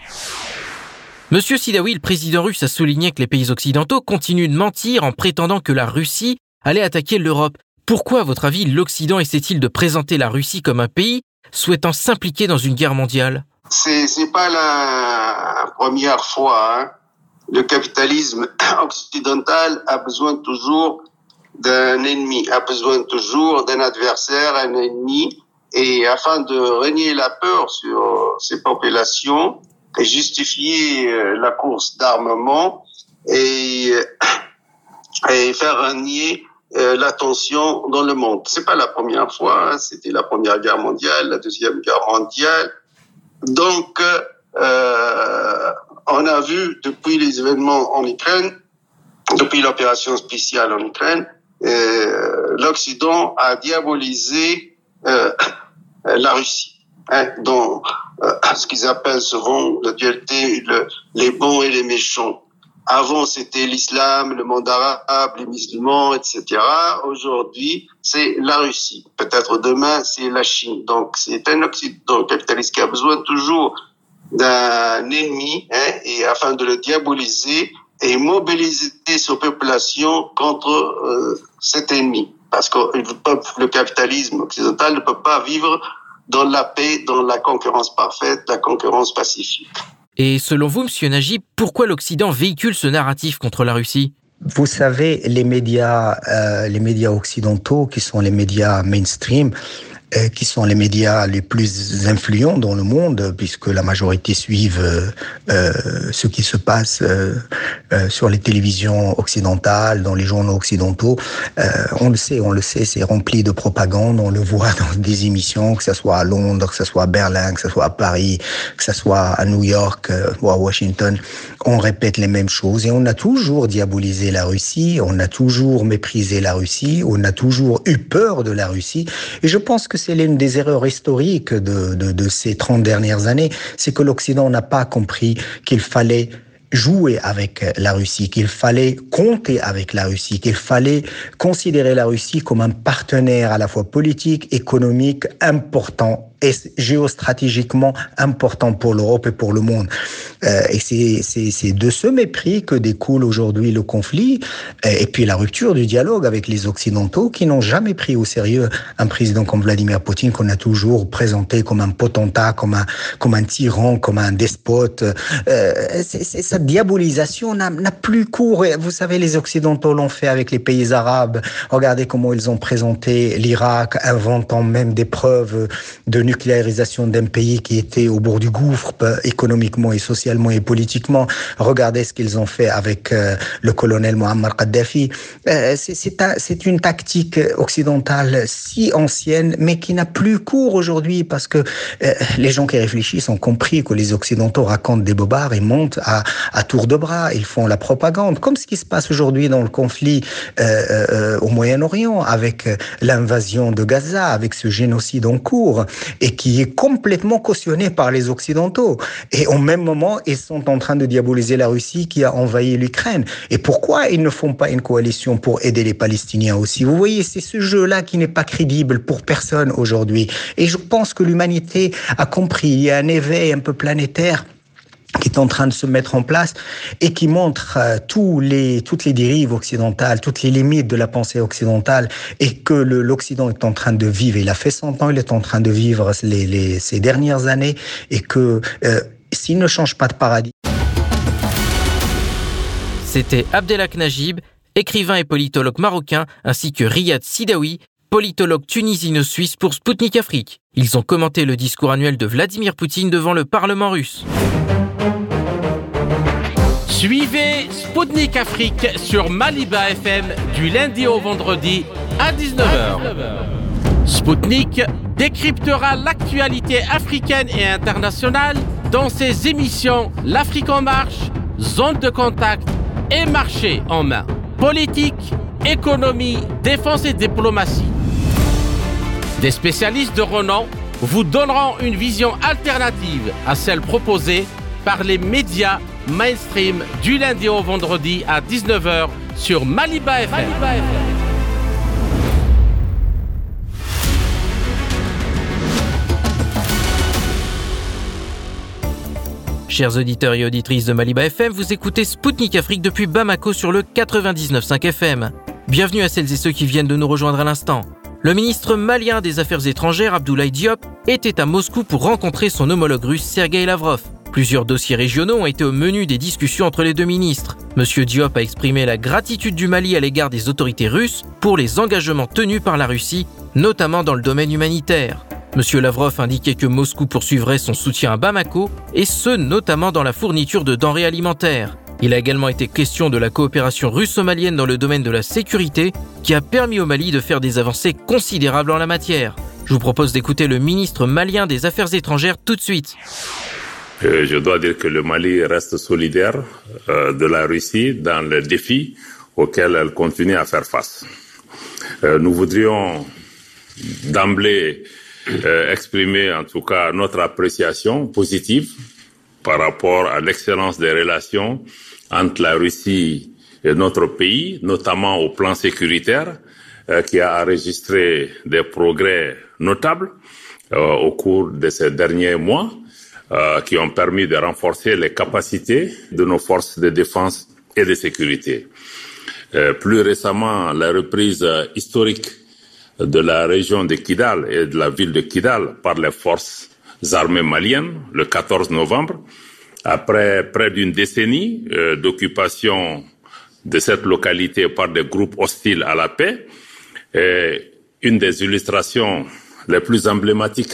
Monsieur Sidawi, le président russe a souligné que les pays occidentaux continuent de mentir en prétendant que la Russie allait attaquer l'Europe. Pourquoi, à votre avis, l'Occident essaie-t-il de présenter la Russie comme un pays souhaitant s'impliquer dans une guerre mondiale? C'est n'est pas la première fois. Hein. Le capitalisme (clears throat) occidental a besoin toujours d'un ennemi, a besoin toujours d'un adversaire, un ennemi, et afin de régner la peur sur ces populations, justifier euh, la course d'armement et, euh, et faire régner euh, l'attention dans le monde. C'est pas la première fois, hein, c'était la première guerre mondiale, la deuxième guerre mondiale. Donc, euh, on a vu depuis les événements en Ukraine, depuis l'opération spéciale en Ukraine, euh, l'Occident a diabolisé euh, (coughs) la Russie hein, dans euh, ce qu'ils appellent souvent la dualité, le, les bons et les méchants. Avant, c'était l'islam, le monde arabe, les musulmans, etc. Aujourd'hui, c'est la Russie. Peut-être demain, c'est la Chine. Donc, c'est un Occident capitaliste qui a besoin toujours d'un ennemi, hein, et afin de le diaboliser et mobiliser sa population contre euh, cet ennemi. Parce que le capitalisme occidental ne peut pas vivre dans la paix, dans la concurrence parfaite, la concurrence pacifique. Et selon vous, Monsieur Najib, pourquoi l'Occident véhicule ce narratif contre la Russie? Vous savez, les médias, euh, les médias occidentaux, qui sont les médias mainstream, euh, qui sont les médias les plus influents dans le monde, puisque la majorité suivent euh, euh ce qui se passe euh, sur les télévisions occidentales, dans les journaux occidentaux. on le sait, on le sait, c'est rempli de propagande. On le voit dans (laughs) des émissions, que ce soit à Londres, que ce soit à Berlin, que ce soit à Paris, que ce soit à New York ou à Washington. On répète les mêmes choses et on a toujours diabolisé la Russie, on a toujours méprisé la Russie, on a toujours eu peur de la Russie. Et je pense que c'est l'une des erreurs historiques de, de, de ces 30 dernières années, c'est que l'Occident n'a pas compris qu'il fallait jouer avec la Russie, qu'il fallait compter avec la Russie, qu'il fallait considérer la Russie comme un partenaire à la fois politique, économique important est géostratégiquement important pour l'Europe et pour le monde. Euh, et c'est de ce mépris que découle aujourd'hui le conflit et puis la rupture du dialogue avec les Occidentaux qui n'ont jamais pris au sérieux un président comme Vladimir Poutine qu'on a toujours présenté comme un potentat, comme un, comme un tyran, comme un despote. Euh, diabolisation n'a plus cours. Vous savez, les Occidentaux l'ont fait avec les pays arabes. Regardez comment ils ont présenté l'Irak, inventant même des preuves de nucléarisation d'un pays qui était au bord du gouffre euh, économiquement et socialement et politiquement. Regardez ce qu'ils ont fait avec euh, le colonel Muammar Kadhafi. Euh, c'est une tactique occidentale si ancienne, mais qui n'a plus cours aujourd'hui parce que les gens qui réfléchissent ont compris que les Occidentaux racontent des bobards et montent à, à tour de bras. Ils font la propagande, comme ce qui se passe aujourd'hui dans le conflit au Moyen-Orient avec l'invasion de Gaza, avec ce génocide en cours et qui est complètement cautionné par les Occidentaux. Et au même moment, ils sont en train de diaboliser la Russie qui a envahi l'Ukraine. Et pourquoi ils ne font pas une coalition pour aider les Palestiniens aussi? Vous voyez, c'est ce jeu-là qui n'est pas crédible pour personne aujourd'hui. Et je pense que l'humanité a compris. Il y a un éveil un peu planétaire qui est en train de se mettre en place et qui montre euh, tous les, toutes les dérives occidentales, toutes les limites de la pensée occidentale et que l'Occident est en train de vivre. Il a fait 100 ans, il est en train de vivre ces dernières années et que euh, s'il ne change pas de paradis. C'était Abdelak Najib, écrivain et politologue marocain, ainsi que Riyad Sidawi, politologue tunisino-suisse pour Sputnik Afrique. Ils ont commenté le discours annuel de Vladimir Poutine devant le Parlement russe. Suivez Sputnik Afrique sur Maliba FM du lundi au vendredi à 19h. Sputnik décryptera l'actualité africaine et internationale dans ses émissions L'Afrique en marche, Zone de contact et Marché en main. Politique, économie, défense et diplomatie. Des spécialistes de renom vous donneront une vision alternative à celle proposée par les médias mainstream du lundi au vendredi à 19h sur Maliba FM. Chers auditeurs et auditrices de Maliba FM, vous écoutez Spoutnik Afrique depuis Bamako sur le 99.5 FM. Bienvenue à celles et ceux qui viennent de nous rejoindre à l'instant. Le ministre malien des Affaires étrangères, Abdoulaye Diop, était à Moscou pour rencontrer son homologue russe, Sergei Lavrov. Plusieurs dossiers régionaux ont été au menu des discussions entre les deux ministres. Monsieur Diop a exprimé la gratitude du Mali à l'égard des autorités russes pour les engagements tenus par la Russie, notamment dans le domaine humanitaire. Monsieur Lavrov indiquait que Moscou poursuivrait son soutien à Bamako, et ce notamment dans la fourniture de denrées alimentaires. Il a également été question de la coopération russo-malienne dans le domaine de la sécurité, qui a permis au Mali de faire des avancées considérables en la matière. Je vous propose d'écouter le ministre malien des Affaires étrangères tout de suite. Euh, je dois dire que le Mali reste solidaire euh, de la Russie dans les défis auxquels elle continue à faire face. Euh, nous voudrions d'emblée exprimer en tout cas notre appréciation positive par rapport à l'excellence des relations entre la Russie et notre pays, notamment au plan sécuritaire, qui a enregistré des progrès notables au cours de ces derniers mois euh, qui ont permis de renforcer les capacités de nos forces de défense et de sécurité. Euh, plus récemment, la reprise historique de la région de Kidal et de la ville de Kidal par les forces armées maliennes le 14 novembre, après près d'une décennie euh, d'occupation de cette localité par des groupes hostiles à la paix. Et une des illustrations les plus emblématiques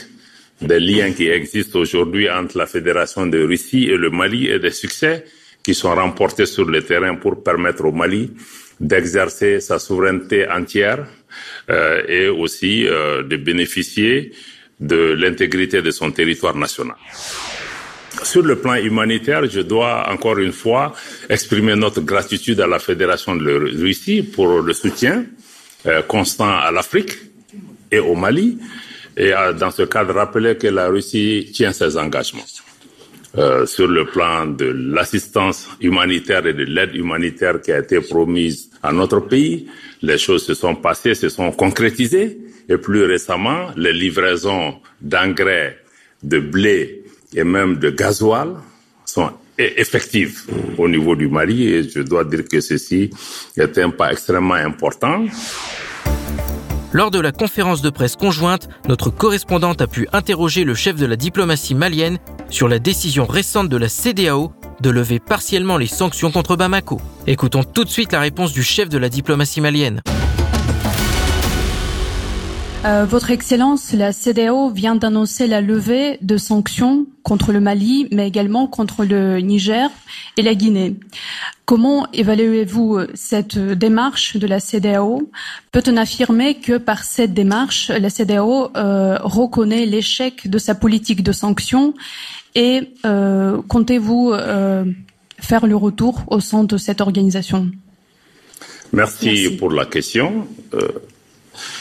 des liens qui existent aujourd'hui entre la Fédération de Russie et le Mali et des succès qui sont remportés sur le terrain pour permettre au Mali d'exercer sa souveraineté entière euh, et aussi euh, de bénéficier de l'intégrité de son territoire national. Sur le plan humanitaire, je dois encore une fois exprimer notre gratitude à la Fédération de Russie pour le soutien euh, constant à l'Afrique et au Mali, et dans ce cadre rappeler que la Russie tient ses engagements. Euh, sur le plan de l'assistance humanitaire et de l'aide humanitaire qui a été promise à notre pays, les choses se sont passées, se sont concrétisées, et plus récemment, les livraisons d'engrais, de blé et même de gasoil sont e-, effectives au niveau du Mali et je dois dire que ceci est un pas extrêmement important. Lors de la conférence de presse conjointe, notre correspondante a pu interroger le chef de la diplomatie malienne sur la décision récente de la CDAO de lever partiellement les sanctions contre Bamako. Écoutons tout de suite la réponse du chef de la diplomatie malienne. Euh, Votre Excellence, la CDAO vient d'annoncer la levée de sanctions contre le Mali, mais également contre le Niger et la Guinée. Comment évaluez-vous cette démarche de la CDAO Peut-on affirmer que par cette démarche, la CDAO euh, reconnaît l'échec de sa politique de sanctions? Et euh, comptez-vous faire le retour au sein de cette organisation? Merci, Merci. pour la question.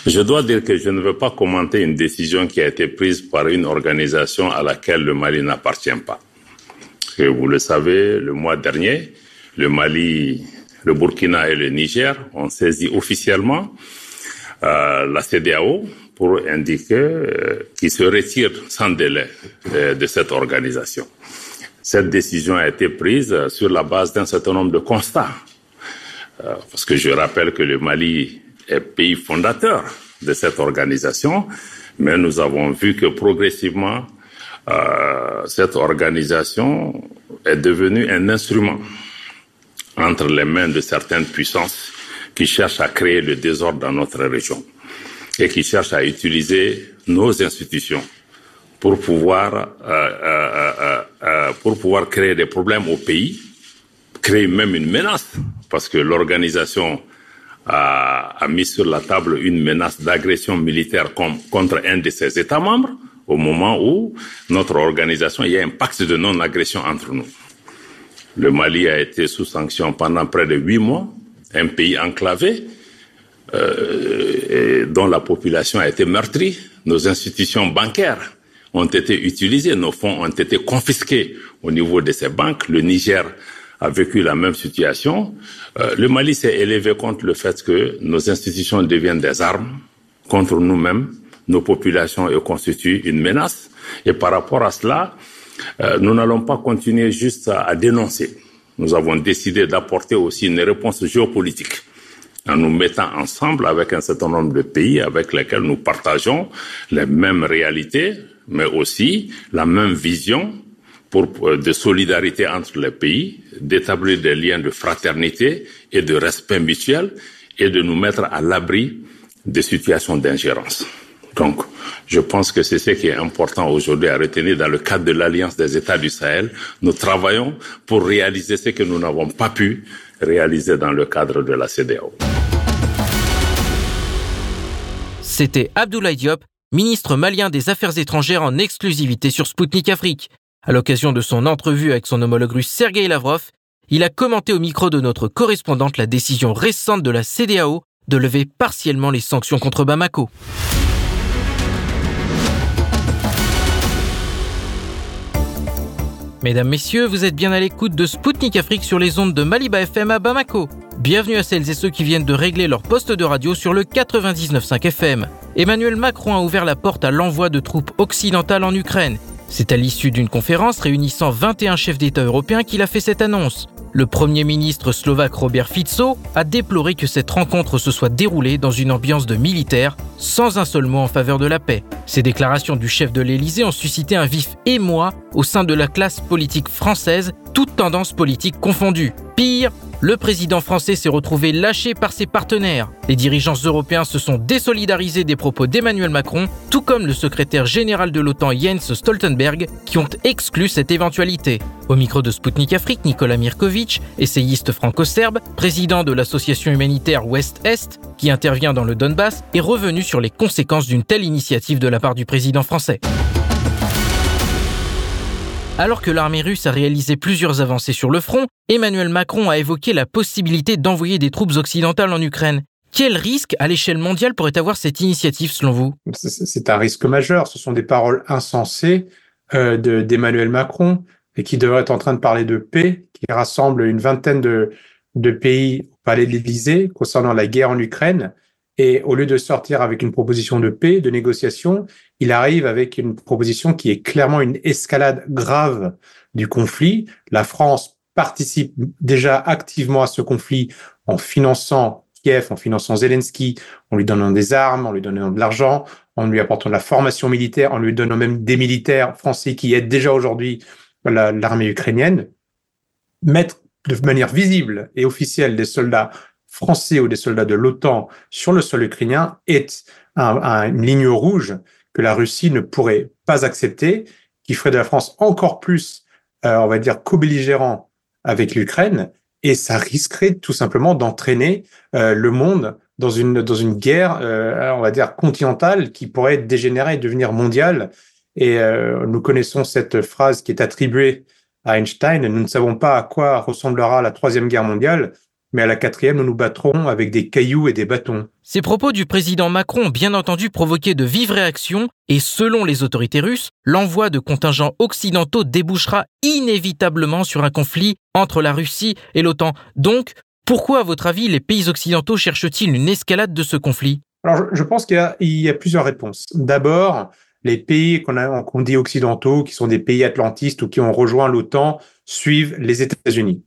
Je dois dire que je ne veux pas commenter une décision qui a été prise par une organisation à laquelle le Mali n'appartient pas. vous le savez, le mois dernier, le Mali, le Burkina et le Niger ont saisi officiellement euh, la CDAO pour indiquer euh, qu'ils se retirent sans délai euh, de cette organisation. Cette décision a été prise sur la base d'un certain nombre de constats. Parce que je rappelle que le Mali est pays fondateur de cette organisation, mais nous avons vu que progressivement, euh, cette organisation est devenue un instrument entre les mains de certaines puissances qui cherchent à créer le désordre dans notre région et qui cherchent à utiliser nos institutions pour pouvoir euh, euh, pour pouvoir créer des problèmes au pays, créer même une menace parce que l'organisation a, a, mis sur la table une menace d'agression militaire contre un de ses États membres au moment où notre organisation, y a un pacte de non-agression entre nous. Le Mali a été sous sanction pendant près de huit mois, un pays enclavé, euh, dont la population a été meurtrie. Nos institutions bancaires ont été utilisées, nos fonds ont été confisqués au niveau de ces banques. Le Niger a vécu la même situation. Euh, le Mali s'est élevé contre le fait que nos institutions deviennent des armes contre nous-mêmes, nos populations et constituent une menace. Et par rapport à cela, euh, nous n'allons pas continuer juste à, à dénoncer. Nous avons décidé d'apporter aussi une réponse géopolitique en nous mettant ensemble avec un certain nombre de pays avec lesquels nous partageons les mêmes réalités, mais aussi la même vision pour, de solidarité entre les pays, d'établir des liens de fraternité et de respect mutuel et de nous mettre à l'abri des situations d'ingérence. Donc, je pense que c'est ce qui est important aujourd'hui à retenir dans le cadre de l'Alliance des États du Sahel. Nous travaillons pour réaliser ce que nous n'avons pas pu réaliser dans le cadre de la CDAO. C'était Abdoulaye Diop, ministre malien des Affaires étrangères en exclusivité sur Spoutnik Afrique. À l'occasion de son entrevue avec son homologue russe Sergei Lavrov, il a commenté au micro de notre correspondante la décision récente de la CDAO de lever partiellement les sanctions contre Bamako. Mesdames, Messieurs, vous êtes bien à l'écoute de Spoutnik Afrique sur les ondes de Maliba FM à Bamako. Bienvenue à celles et ceux qui viennent de régler leur poste de radio sur le 99.5 FM. Emmanuel Macron a ouvert la porte à l'envoi de troupes occidentales en Ukraine. C'est à l'issue d'une conférence réunissant 21 chefs d'État européens qu'il a fait cette annonce. Le Premier ministre slovaque Robert Fico a déploré que cette rencontre se soit déroulée dans une ambiance de militaire, sans un seul mot en faveur de la paix. Ces déclarations du chef de l'Élysée ont suscité un vif émoi au sein de la classe politique française, toutes tendances politiques confondues. Pire, le président français s'est retrouvé lâché par ses partenaires. Les dirigeants européens se sont désolidarisés des propos d'Emmanuel Macron, tout comme le secrétaire général de l'OTAN Jens Stoltenberg, qui ont exclu cette éventualité. Au micro de Sputnik Afrique, Nicolas Mirkovic, essayiste franco-serbe, président de l'association humanitaire Ouest-Est, qui intervient dans le Donbass, est revenu sur les conséquences d'une telle initiative de la part du président français. Alors que l'armée russe a réalisé plusieurs avancées sur le front, Emmanuel Macron a évoqué la possibilité d'envoyer des troupes occidentales en Ukraine. Quel risque à l'échelle mondiale pourrait avoir cette initiative selon vous? C'est un risque majeur. Ce sont des paroles insensées euh, d'Emmanuel Macron et qui devrait être en train de parler de paix, qui rassemble une vingtaine de, de pays au palais de l'Élysée concernant la guerre en Ukraine. Et au lieu de sortir avec une proposition de paix, de négociation, il arrive avec une proposition qui est clairement une escalade grave du conflit. La France participe déjà activement à ce conflit en finançant Kiev, en finançant Zelensky, en lui donnant des armes, en lui donnant de l'argent, en lui apportant de la formation militaire, en lui donnant même des militaires français qui aident déjà aujourd'hui l'armée ukrainienne. Mettre de manière visible et officielle des soldats français ou des soldats de l'OTAN sur le sol ukrainien est une ligne rouge que la Russie ne pourrait pas accepter, qui ferait de la France encore plus, euh, on va dire, co-belligérant avec l'Ukraine, et ça risquerait tout simplement d'entraîner euh, le monde dans une dans une guerre, euh, on va dire continentale, qui pourrait dégénérer et devenir mondiale. Et nous connaissons cette phrase qui est attribuée à Einstein. Nous ne savons pas à quoi ressemblera la troisième guerre mondiale mais à la quatrième, nous nous battrons avec des cailloux et des bâtons. Ces propos du président Macron ont bien entendu provoqué de vives réactions et selon les autorités russes, l'envoi de contingents occidentaux débouchera inévitablement sur un conflit entre la Russie et l'OTAN. Donc, pourquoi, à votre avis, les pays occidentaux cherchent-ils une escalade de ce conflit? Alors, je pense qu'il y, a plusieurs réponses. D'abord, les pays qu'on dit occidentaux, qui sont des pays atlantistes ou qui ont rejoint l'OTAN, suivent les États-Unis.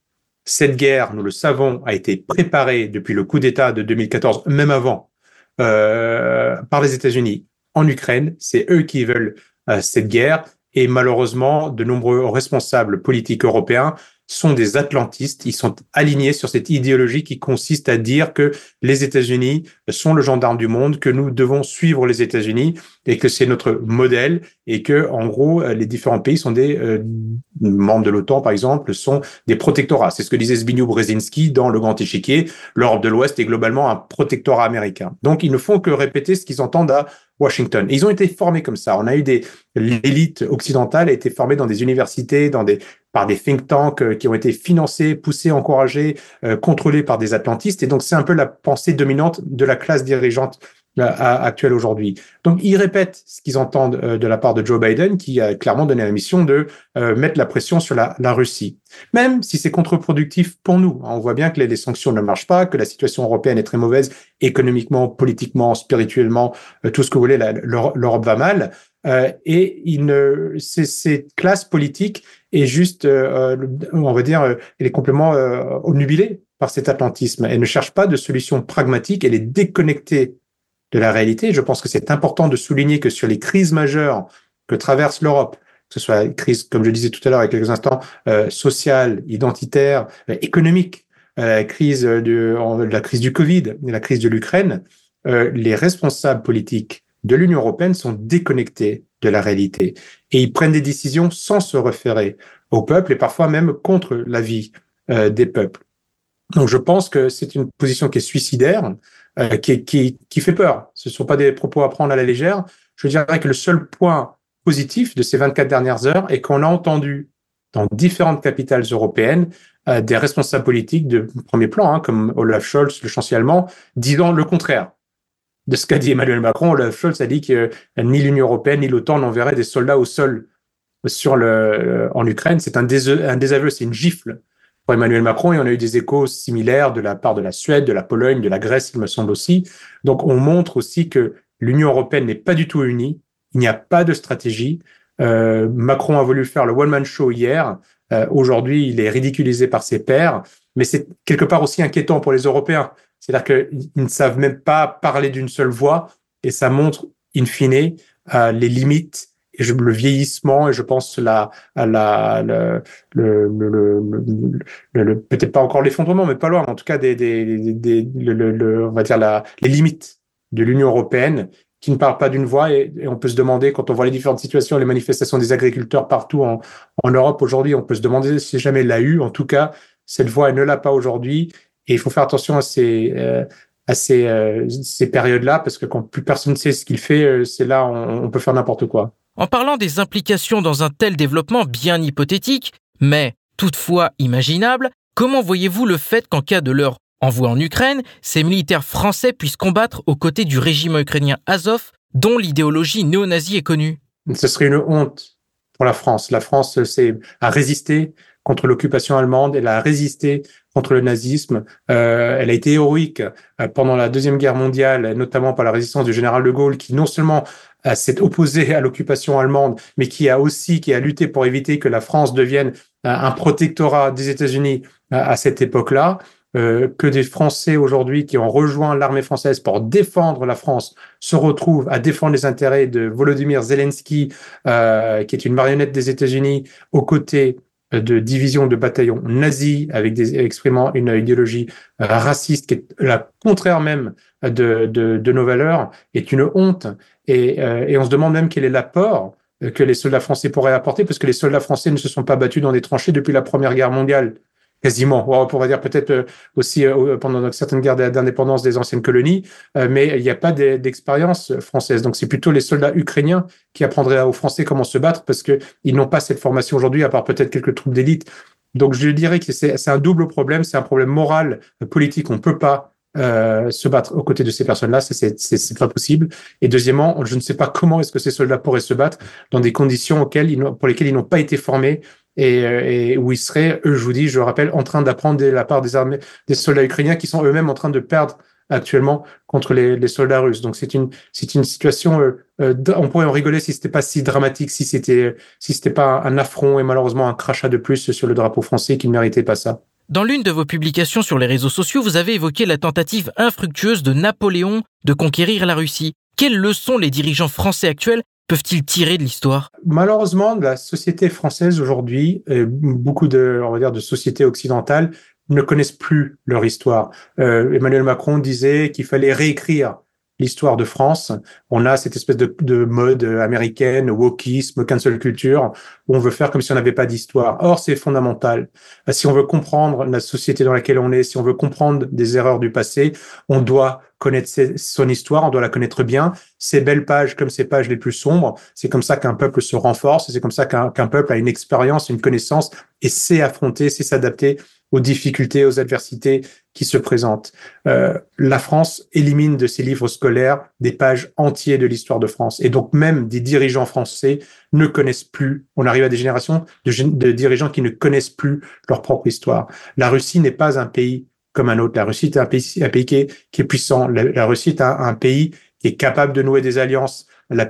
Cette guerre, nous le savons, a été préparée depuis le coup d'État de 2014, même avant, euh, par les États-Unis en Ukraine. C'est eux qui veulent euh, cette guerre. Et malheureusement, de nombreux responsables politiques européens sont des atlantistes. Ils sont alignés sur cette idéologie qui consiste à dire que les États-Unis sont le gendarme du monde, que nous devons suivre les États-Unis et que c'est notre modèle et que, en gros, les différents pays sont des euh, membres de l'OTAN, par exemple, sont des protectorats. C'est ce que disait Zbigniew Brzezinski dans Le Grand Échiquier. L'Europe de l'Ouest est globalement un protectorat américain. Donc, ils ne font que répéter ce qu'ils entendent à Washington. ils ont été formés comme ça. On a eu des l'élite occidentale a été formée dans des universités, dans des par des think tanks euh, qui ont été financés, poussés, encouragés, euh, contrôlés par des atlantistes. Et donc c'est un peu la pensée dominante de la classe dirigeante actuelle aujourd'hui. Donc, ils répètent ce qu'ils entendent euh, de la part de Joe Biden, qui a clairement donné la mission de euh, mettre la pression sur la, Russie. Même si c'est contre-productif pour nous. On voit bien que les, sanctions ne marchent pas, que la situation européenne est très mauvaise, économiquement, politiquement, spirituellement, euh, tout ce que vous voulez, l'Europe va mal. et il ne, cette classe politique est juste, on va dire, elle est complètement obnubilée par cet atlantisme. Elle ne cherche pas de solution pragmatique, elle est déconnectée de la réalité. Je pense que c'est important de souligner que sur les crises majeures que traverse l'Europe, que ce soit une crise, comme je disais tout à l'heure avec quelques instants, euh, sociale, identitaire, euh, économique, euh, la crise de, la crise du Covid, la crise de l'Ukraine, euh, les responsables politiques de l'Union européenne sont déconnectés de la réalité et ils prennent des décisions sans se référer au peuple et parfois même contre l'avis euh, des peuples. Donc je pense que c'est une position qui est suicidaire euh, qui, qui, qui, fait peur. Ce ne sont pas des propos à prendre à la légère. Je dirais que le seul point positif de ces 24 dernières heures est qu'on a entendu dans différentes capitales européennes euh, des responsables politiques de premier plan, hein, comme Olaf Scholz, le chancelier allemand, disant le contraire de ce qu'a dit Emmanuel Macron. Olaf Scholz a dit que ni l'Union européenne ni l'OTAN n'enverraient des soldats au sol sur le, en Ukraine. C'est un désaveu, c'est une gifle pour Emmanuel Macron et on a eu des échos similaires de la part de la Suède, de la Pologne, de la Grèce, il me semble aussi. Donc on montre aussi que l'Union européenne n'est pas du tout unie, il n'y a pas de stratégie. Euh, Macron a voulu faire le one-man show hier Aujourd'hui, il est ridiculisé par ses pairs, mais c'est quelque part aussi inquiétant pour les Européens. C'est-à-dire qu'ils ne savent même pas parler d'une seule voix et ça montre, in fine, les limites et je, le vieillissement et je pense la, la, le, le, le, le peut-être pas encore l'effondrement, mais pas loin, en tout cas des, des, des, le, on va dire la, les limites de l'Union européenne qui ne parle pas d'une voix et, on peut se demander quand on voit les différentes situations, les manifestations des agriculteurs partout en, en Europe aujourd'hui, on peut se demander si jamais elle l'a eu. En tout cas, cette voix elle ne l'a pas aujourd'hui et il faut faire attention à ces euh, à ces, euh, ces périodes-là parce que quand plus personne ne sait ce qu'il fait, euh, c'est là on, on peut faire n'importe quoi. En parlant des implications dans un tel développement bien hypothétique, mais toutefois imaginable, comment voyez-vous le fait qu'en cas de leur envoi en Ukraine, ces militaires français puissent combattre aux côtés du régime ukrainien Azov, dont l'idéologie néo-nazie est connue? Ce serait une honte pour la France. La France a résisté contre l'occupation allemande, elle a résisté contre le nazisme. Euh, elle a été héroïque euh, pendant la Deuxième Guerre mondiale, notamment par la résistance du général de Gaulle, qui non seulement s'est opposé à l'occupation allemande, mais qui a aussi qui a lutté pour éviter que la France devienne un protectorat des États-Unis à, cette époque-là. Euh, que des Français aujourd'hui qui ont rejoint l'armée française pour défendre la France se retrouvent à défendre les intérêts de Volodymyr Zelensky, euh, qui est une marionnette des États-Unis, aux côtés de divisions de bataillons nazis avec des exprimant une idéologie raciste qui est la contraire même de, de, de nos valeurs est une honte. Et, euh, et on se demande même quel est l'apport que les soldats français pourraient apporter, parce que les soldats français ne se sont pas battus dans des tranchées depuis la Première Guerre mondiale, quasiment. On pourrait dire peut-être euh, aussi euh, pendant certaines guerres d'indépendance des anciennes colonies, mais il n'y a pas d'expérience française. Donc c'est plutôt les soldats ukrainiens qui apprendraient aux Français comment se battre, parce qu'ils n'ont pas cette formation aujourd'hui, à part peut-être quelques troupes d'élite. Donc je dirais que c'est un double problème, c'est un problème moral, politique. On ne peut pas euh, se battre aux côtés de ces personnes-là, c'est pas possible. Et deuxièmement, je ne sais pas comment est-ce que ces soldats pourraient se battre dans des conditions auxquelles pour lesquelles ils n'ont pas été formés et, euh, et, où ils seraient, je vous dis, je rappelle, en train d'apprendre de la part des armées, des soldats ukrainiens qui sont eux-mêmes en train de perdre actuellement contre les, les soldats russes. Donc c'est une c'est une situation. Euh, euh on pourrait en rigoler si c'était pas si dramatique, si c'était si c'était pas un affront et malheureusement un crachat de plus sur le drapeau français qui ne méritait pas ça. Dans l'une de vos publications sur les réseaux sociaux, vous avez évoqué la tentative infructueuse de Napoléon de conquérir la Russie. Quelles leçons les dirigeants français actuels peuvent-ils tirer de l'histoire? Malheureusement, la société française aujourd'hui, beaucoup de, on va dire, de sociétés occidentales ne connaissent plus leur histoire. Euh, Emmanuel Macron disait qu'il fallait réécrire l'histoire de France. On a cette espèce de, de, mode américaine, wokisme, cancel culture, où on veut faire comme si on n'avait pas d'histoire. Or, c'est fondamental. Si on veut comprendre la société dans laquelle on est, si on veut comprendre des erreurs du passé, on doit connaître son histoire, on doit la connaître bien. Ces belles pages comme ces pages les plus sombres, c'est comme ça qu'un peuple se renforce, c'est comme ça qu'un peuple a une expérience, une connaissance et sait affronter, sait s'adapter aux difficultés, aux adversités qui se présentent. Euh, la France élimine de ses livres scolaires des pages entières de l'histoire de France. Et donc même des dirigeants français ne connaissent plus, on arrive à des générations de, dirigeants qui ne connaissent plus leur propre histoire. La Russie n'est pas un pays comme un autre. La Russie est un pays, un pays qui, est, puissant. La, Russie est un, pays qui est capable de nouer des alliances. La,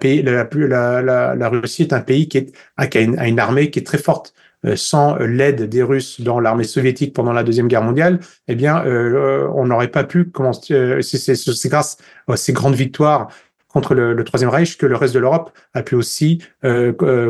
Russie est un pays qui a une armée qui est très forte. Euh, sans l'aide des Russes dans l'armée soviétique pendant la Deuxième Guerre mondiale, eh bien, euh, on n'aurait pas pu commencer. Euh, c'est grâce à ces grandes victoires contre le, Troisième Reich que le reste de l'Europe a pu aussi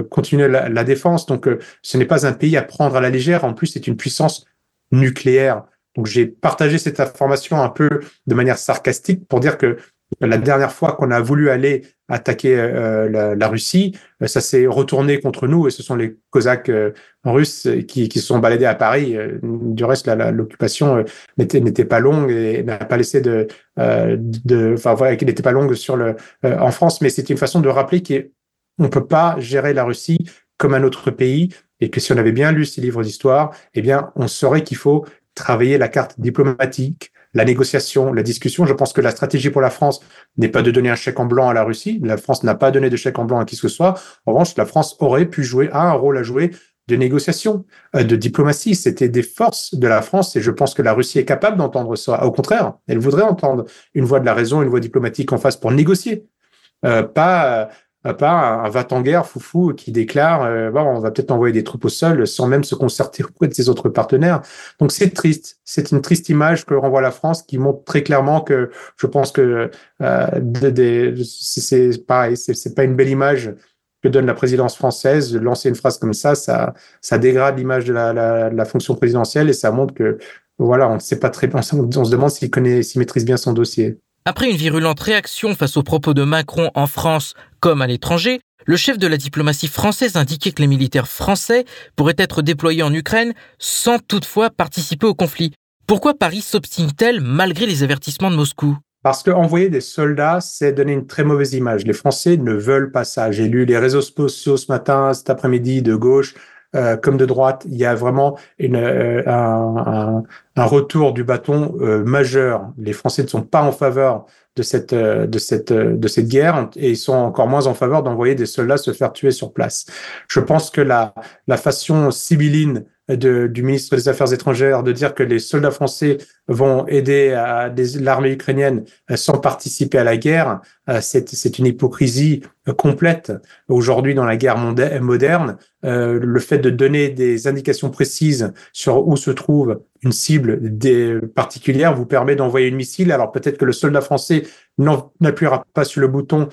continuer la, la, défense. Donc, ce n'est pas un pays à prendre à la légère. En plus, c'est une puissance nucléaire. Donc, j'ai partagé cette information un peu de manière sarcastique pour dire que la dernière fois qu'on a voulu aller attaquer euh, la, Russie, euh, ça s'est retourné contre nous et ce sont les Cosaques euh, russes qui, qui se sont baladés à Paris. Du reste, l'occupation n'était n'était pas longue et n'a pas laissé de, de enfin voilà, qu'elle n'était pas longue sur le en France, mais c'est une façon de rappeler qu'on peut pas gérer la Russie comme un autre pays et que si on avait bien lu ces livres d'histoire, eh bien, on saurait qu'il faut travailler la carte diplomatique, la négociation, la discussion. Je pense que la stratégie pour la France n'est pas de donner un chèque en blanc à la Russie. La France n'a pas donné de chèque en blanc à qui que ce soit. En revanche, la France aurait pu jouer, un rôle à jouer de négociation, euh, de diplomatie. C'était des forces de la France et je pense que la Russie est capable d'entendre ça. Au contraire, elle voudrait entendre une voix de la raison, une voix diplomatique en face pour négocier. Euh, pas pas un, va-t-en-guerre foufou qui déclare euh, bon, on va peut-être envoyer des troupes au sol sans même se concerter (laughs) auprès de ses autres partenaires. Donc c'est triste, c'est une triste image que renvoie la France qui montre très clairement que je pense que euh, c'est pareil, c'est pas une belle image que donne la présidence française. Lancer une phrase comme ça, ça, ça dégrade l'image de la, la, la, fonction présidentielle et ça montre que voilà, on ne sait pas très bien, on se demande s'il connaît, s'il maîtrise bien son dossier. Après une virulente réaction face aux propos de Macron en France comme à l'étranger, le chef de la diplomatie française indiquait que les militaires français pourraient être déployés en Ukraine sans toutefois participer au conflit. Pourquoi Paris s'obstine-t-elle malgré les avertissements de Moscou? Parce qu'envoyer des soldats, c'est donner une très mauvaise image. Les Français ne veulent pas ça. J'ai lu les réseaux sociaux ce matin, cet après-midi, de gauche euh, comme de droite. Il y a vraiment une, euh, un, un, retour du bâton euh, majeur. Les Français ne sont pas en faveur de cette, de cette, de cette guerre et ils sont encore moins en faveur d'envoyer des soldats se faire tuer sur place. Je pense que la, la façon sibylline de, du ministre des Affaires étrangères de dire que les soldats français vont aider l'armée ukrainienne euh, sans participer à la guerre, euh, c'est une hypocrisie euh, complète. Aujourd'hui, dans la guerre moderne, le fait de donner des indications précises sur où se trouve une cible particulière vous permet d'envoyer une missile. Alors peut-être que le soldat français n'appuiera pas sur le bouton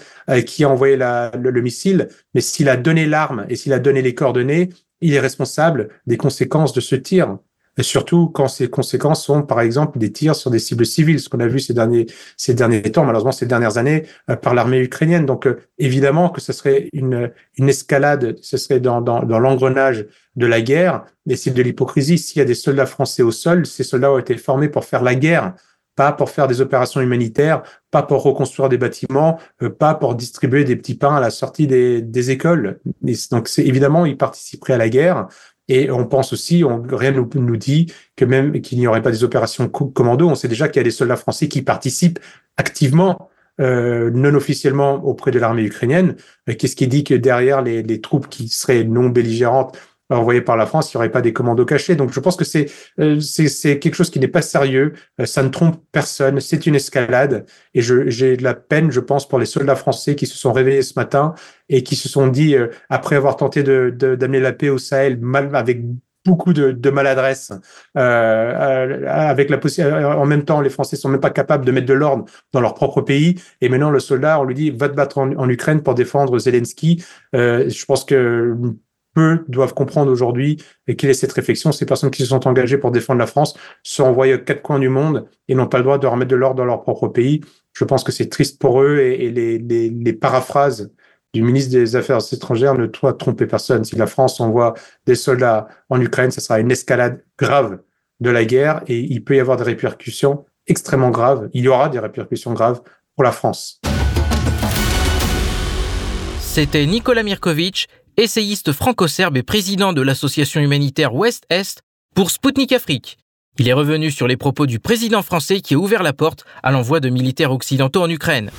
qui a envoyé la, le, missile, mais s'il a donné l'arme et s'il a donné les coordonnées, il est responsable des conséquences de ce tir. Et surtout quand ces conséquences sont, par exemple, des tirs sur des cibles civiles, ce qu'on a vu ces derniers, ces derniers temps, malheureusement ces dernières années, euh, par l'armée ukrainienne. Donc, euh, évidemment que ce serait une, une escalade, ce serait dans, dans, dans l'engrenage de la guerre, mais c'est de l'hypocrisie. S'il y a des soldats français au sol, ces soldats ont été formés pour faire la guerre pas pour faire des opérations humanitaires, pas pour reconstruire des bâtiments, euh, pas pour distribuer des petits pains à la sortie des, des écoles. donc, c'est évidemment, ils participeraient à la guerre. Et on pense aussi, on, rien ne nous, nous dit que même qu'il n'y aurait pas des opérations commando. On sait déjà qu'il y a des soldats français qui participent activement, euh, non officiellement auprès de l'armée ukrainienne. Qu'est-ce qui dit que derrière les, les troupes qui seraient non belligérantes envoyé par la France, il n'y aurait pas des commandos cachés. Donc je pense que c'est euh, c'est quelque chose qui n'est pas sérieux, euh, ça ne trompe personne, c'est une escalade. Et j'ai de la peine, je pense, pour les soldats français qui se sont réveillés ce matin et qui se sont dit, euh, après avoir tenté d'amener de, d'amener la paix au Sahel, mal, avec beaucoup de, de maladresse, euh, avec la en même temps, les Français sont même pas capables de mettre de l'ordre dans leur propre pays. Et maintenant, le soldat, on lui dit, va te battre en, en Ukraine pour défendre Zelensky. Euh, je pense que peu doivent comprendre aujourd'hui et quelle est cette réflexion. Ces personnes qui se sont engagées pour défendre la France sont envoyées aux quatre coins du monde et n'ont pas le droit de remettre de l'ordre dans leur propre pays. Je pense que c'est triste pour eux et, les, les, paraphrases du ministre des Affaires étrangères ne doivent tromper personne. Si la France envoie des soldats en Ukraine, ce sera une escalade grave de la guerre et il peut y avoir des répercussions extrêmement graves. Il y aura des répercussions graves pour la France. C'était Nicolas Mirkovic essayiste franco-serbe et président de l'association humanitaire Ouest-Est pour Spoutnik Afrique. Il est revenu sur les propos du président français qui a ouvert la porte à l'envoi de militaires occidentaux en Ukraine.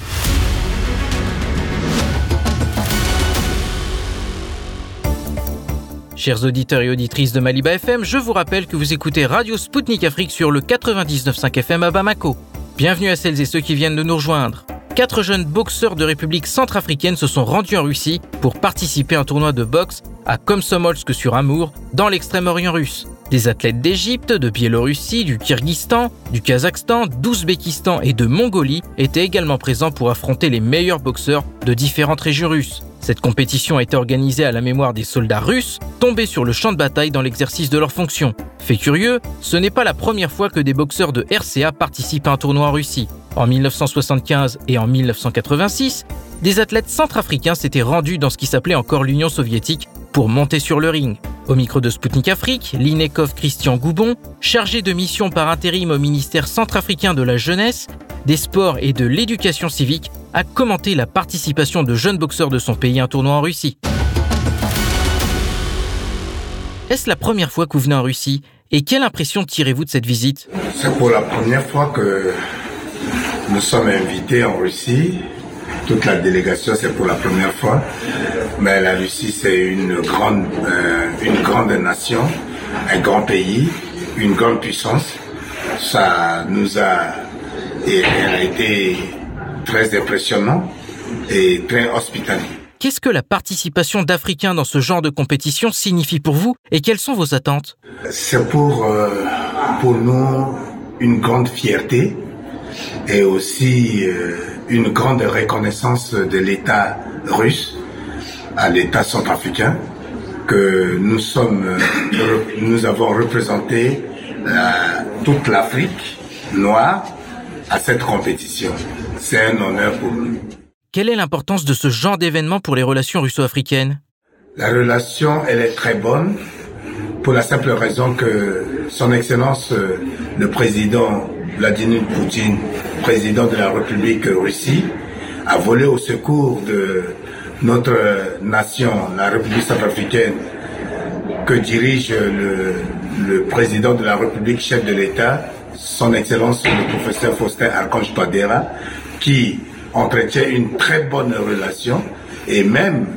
Chers auditeurs et auditrices de Maliba FM, je vous rappelle que vous écoutez Radio Spoutnik Afrique sur le 99.5 FM à Bamako. Bienvenue à celles et ceux qui viennent de nous rejoindre quatre jeunes boxeurs de République centrafricaine se sont rendus en Russie pour participer à un tournoi de boxe à Komsomolsk sur Amour, dans l'extrême-orient russe. Des athlètes d'Égypte, de Biélorussie, du Kyrgyzstan, du Kazakhstan, d'Ouzbékistan et de Mongolie étaient également présents pour affronter les meilleurs boxeurs de différentes régions russes. Cette compétition a été organisée à la mémoire des soldats russes tombés sur le champ de bataille dans l'exercice de leurs fonctions. Fait curieux, ce n'est pas la première fois que des boxeurs de RCA participent à un tournoi en Russie. En 1975 et en 1986, des athlètes centrafricains s'étaient rendus dans ce qui s'appelait encore l'Union soviétique pour monter sur le ring. Au micro de Sputnik Afrique, l'INECOV Christian Goubon, chargé de mission par intérim au ministère centrafricain de la jeunesse, des sports et de l'éducation civique, a commenté la participation de jeunes boxeurs de son pays à un tournoi en Russie. Est-ce la première fois que vous venez en Russie Et quelle impression tirez-vous de cette visite? C'est pour la première fois que nous sommes invités en Russie. Toute la délégation, c'est pour la première fois. Mais la Russie, c'est une grande, euh, une grande nation, un grand pays, une grande puissance. Ça nous a, et a été très impressionnant et très hospitalier. Qu'est-ce que la participation d'Africains dans ce genre de compétition signifie pour vous et quelles sont vos attentes? C'est pour, euh, pour nous une grande fierté et aussi euh, une grande reconnaissance de l'État russe à l'État centrafricain que nous sommes, euh, nous avons représenté toute l'Afrique noire à cette compétition. C'est un honneur pour nous. Quelle est l'importance de ce genre d'événement pour les relations russo-africaines? La relation, elle est très bonne pour la simple raison que Son Excellence, euh, le président Vladimir Poutine, président de la République Russie, a volé au secours de notre nation, la République centrafricaine, que dirige le, président de la République, chef de l'État, son Excellence le professeur Faustin Archange Padera, qui entretient une très bonne relation et même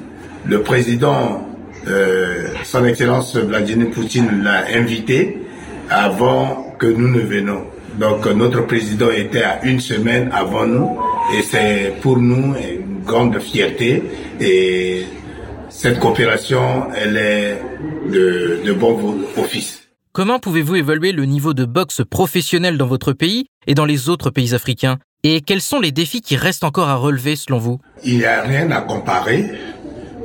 le président, euh, son Excellence Vladimir Poutine l'a invité avant que nous ne venions. Donc notre président était à une semaine avant nous et c'est pour nous une grande fierté. Et cette coopération, elle est de, de bon office. Comment pouvez-vous évaluer le niveau de boxe professionnel dans votre pays et dans les autres pays africains? Et quels sont les défis qui restent encore à relever selon vous? Il n'y a rien à comparer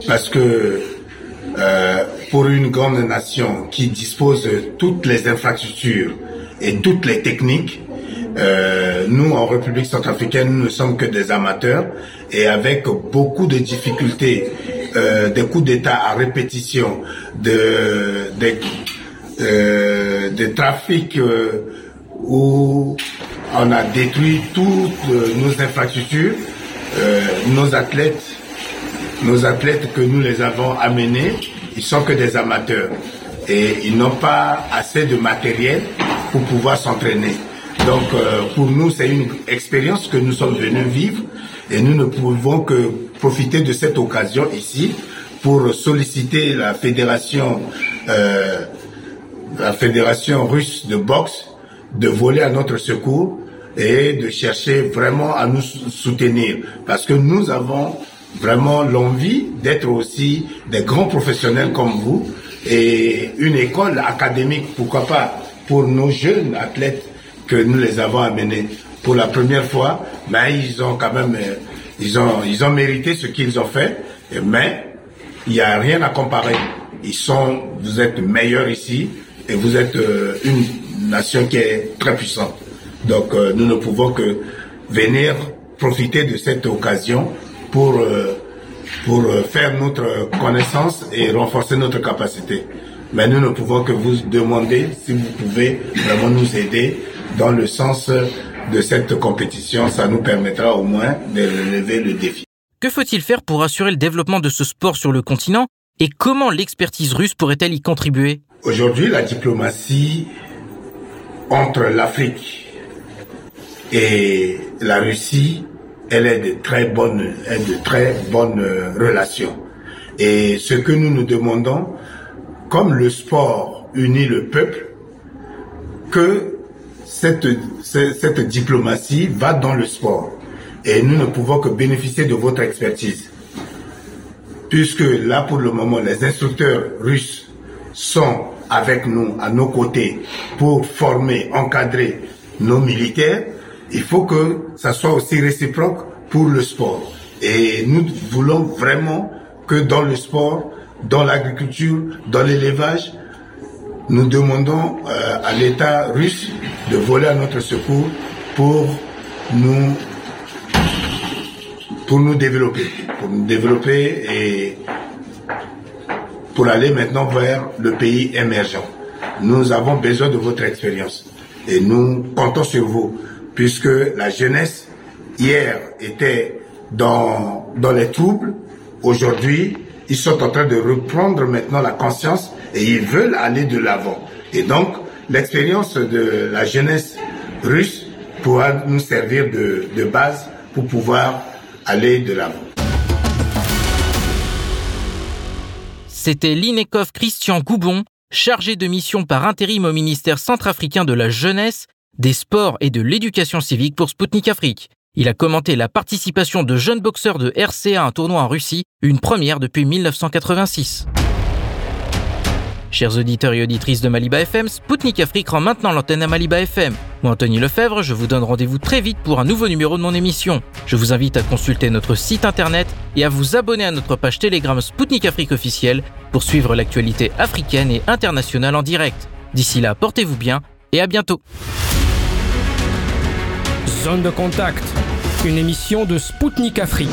parce que euh, pour une grande nation qui dispose de toutes les infrastructures et toutes les techniques, euh, nous, en République centrafricaine, nous ne sommes que des amateurs et avec beaucoup de difficultés, euh, des coups d'État à répétition, de, des, euh, des trafics euh, où on a détruit toutes nos infrastructures, euh, nos athlètes, nos athlètes que nous les avons amenés, ils sont que des amateurs et ils n'ont pas assez de matériel pour pouvoir s'entraîner. Donc euh, pour nous, c'est une expérience que nous sommes venus vivre et nous ne pouvons que profiter de cette occasion ici pour solliciter la fédération, euh, la fédération russe de boxe de voler à notre secours et de chercher vraiment à nous soutenir parce que nous avons vraiment l'envie d'être aussi des grands professionnels comme vous et une école académique, pourquoi pas, pour nos jeunes athlètes que nous les avons amenés pour la première fois, mais ils ont quand même, euh, ils ont, ils ont mérité ce qu'ils ont fait, mais il n'y a rien à comparer. Ils sont, vous êtes meilleurs ici et vous êtes euh, une nation qui est très puissante. Donc euh, nous ne pouvons que venir profiter de cette occasion pour, pour faire notre connaissance et renforcer notre capacité. Mais nous ne pouvons que vous demander si vous pouvez vraiment nous aider dans le sens de cette compétition. Ça nous permettra au moins de relever le défi. Que faut-il faire pour assurer le développement de ce sport sur le continent et comment l'expertise russe pourrait-elle y contribuer? Aujourd'hui, la diplomatie entre l'Afrique et la Russie, elle est de très bonnes, de très bonnes relations. Et ce que nous nous demandons, comme le sport unit le peuple, que cette, cette diplomatie va dans le sport. Et nous ne pouvons que bénéficier de votre expertise. Puisque là, pour le moment, les instructeurs russes sont avec nous, à nos côtés, pour former, encadrer nos militaires, il faut que ça soit aussi réciproque pour le sport. Et nous voulons vraiment que dans le sport, dans l'agriculture, dans l'élevage, nous demandons euh, à l'État russe de voler à notre secours pour nous pour nous développer, pour nous développer et pour aller maintenant vers le pays émergent. Nous avons besoin de votre expérience et nous comptons sur vous puisque la jeunesse hier était dans, dans les troubles. Aujourd'hui, ils sont en train de reprendre maintenant la conscience et ils veulent aller de l'avant. Et donc, l'expérience de la jeunesse russe pourra nous servir de, base pour pouvoir aller de l'avant. C'était l'INECOF Christian Goubon, chargé de mission par intérim au ministère centrafricain de la Jeunesse des sports et de l'éducation civique pour Spoutnik Afrique. Il a commenté la participation de jeunes boxeurs de RCA à un tournoi en Russie, une première depuis 1986. Chers auditeurs et auditrices de Maliba FM, Spoutnik Afrique rend maintenant l'antenne à Maliba FM. Moi, Anthony Lefebvre, je vous donne rendez-vous très vite pour un nouveau numéro de mon émission. Je vous invite à consulter notre site internet et à vous abonner à notre page Telegram Spoutnik Afrique officielle pour suivre l'actualité africaine et internationale en direct. D'ici là, portez-vous bien et à bientôt. Zone de contact, une émission de Spoutnik Afrique.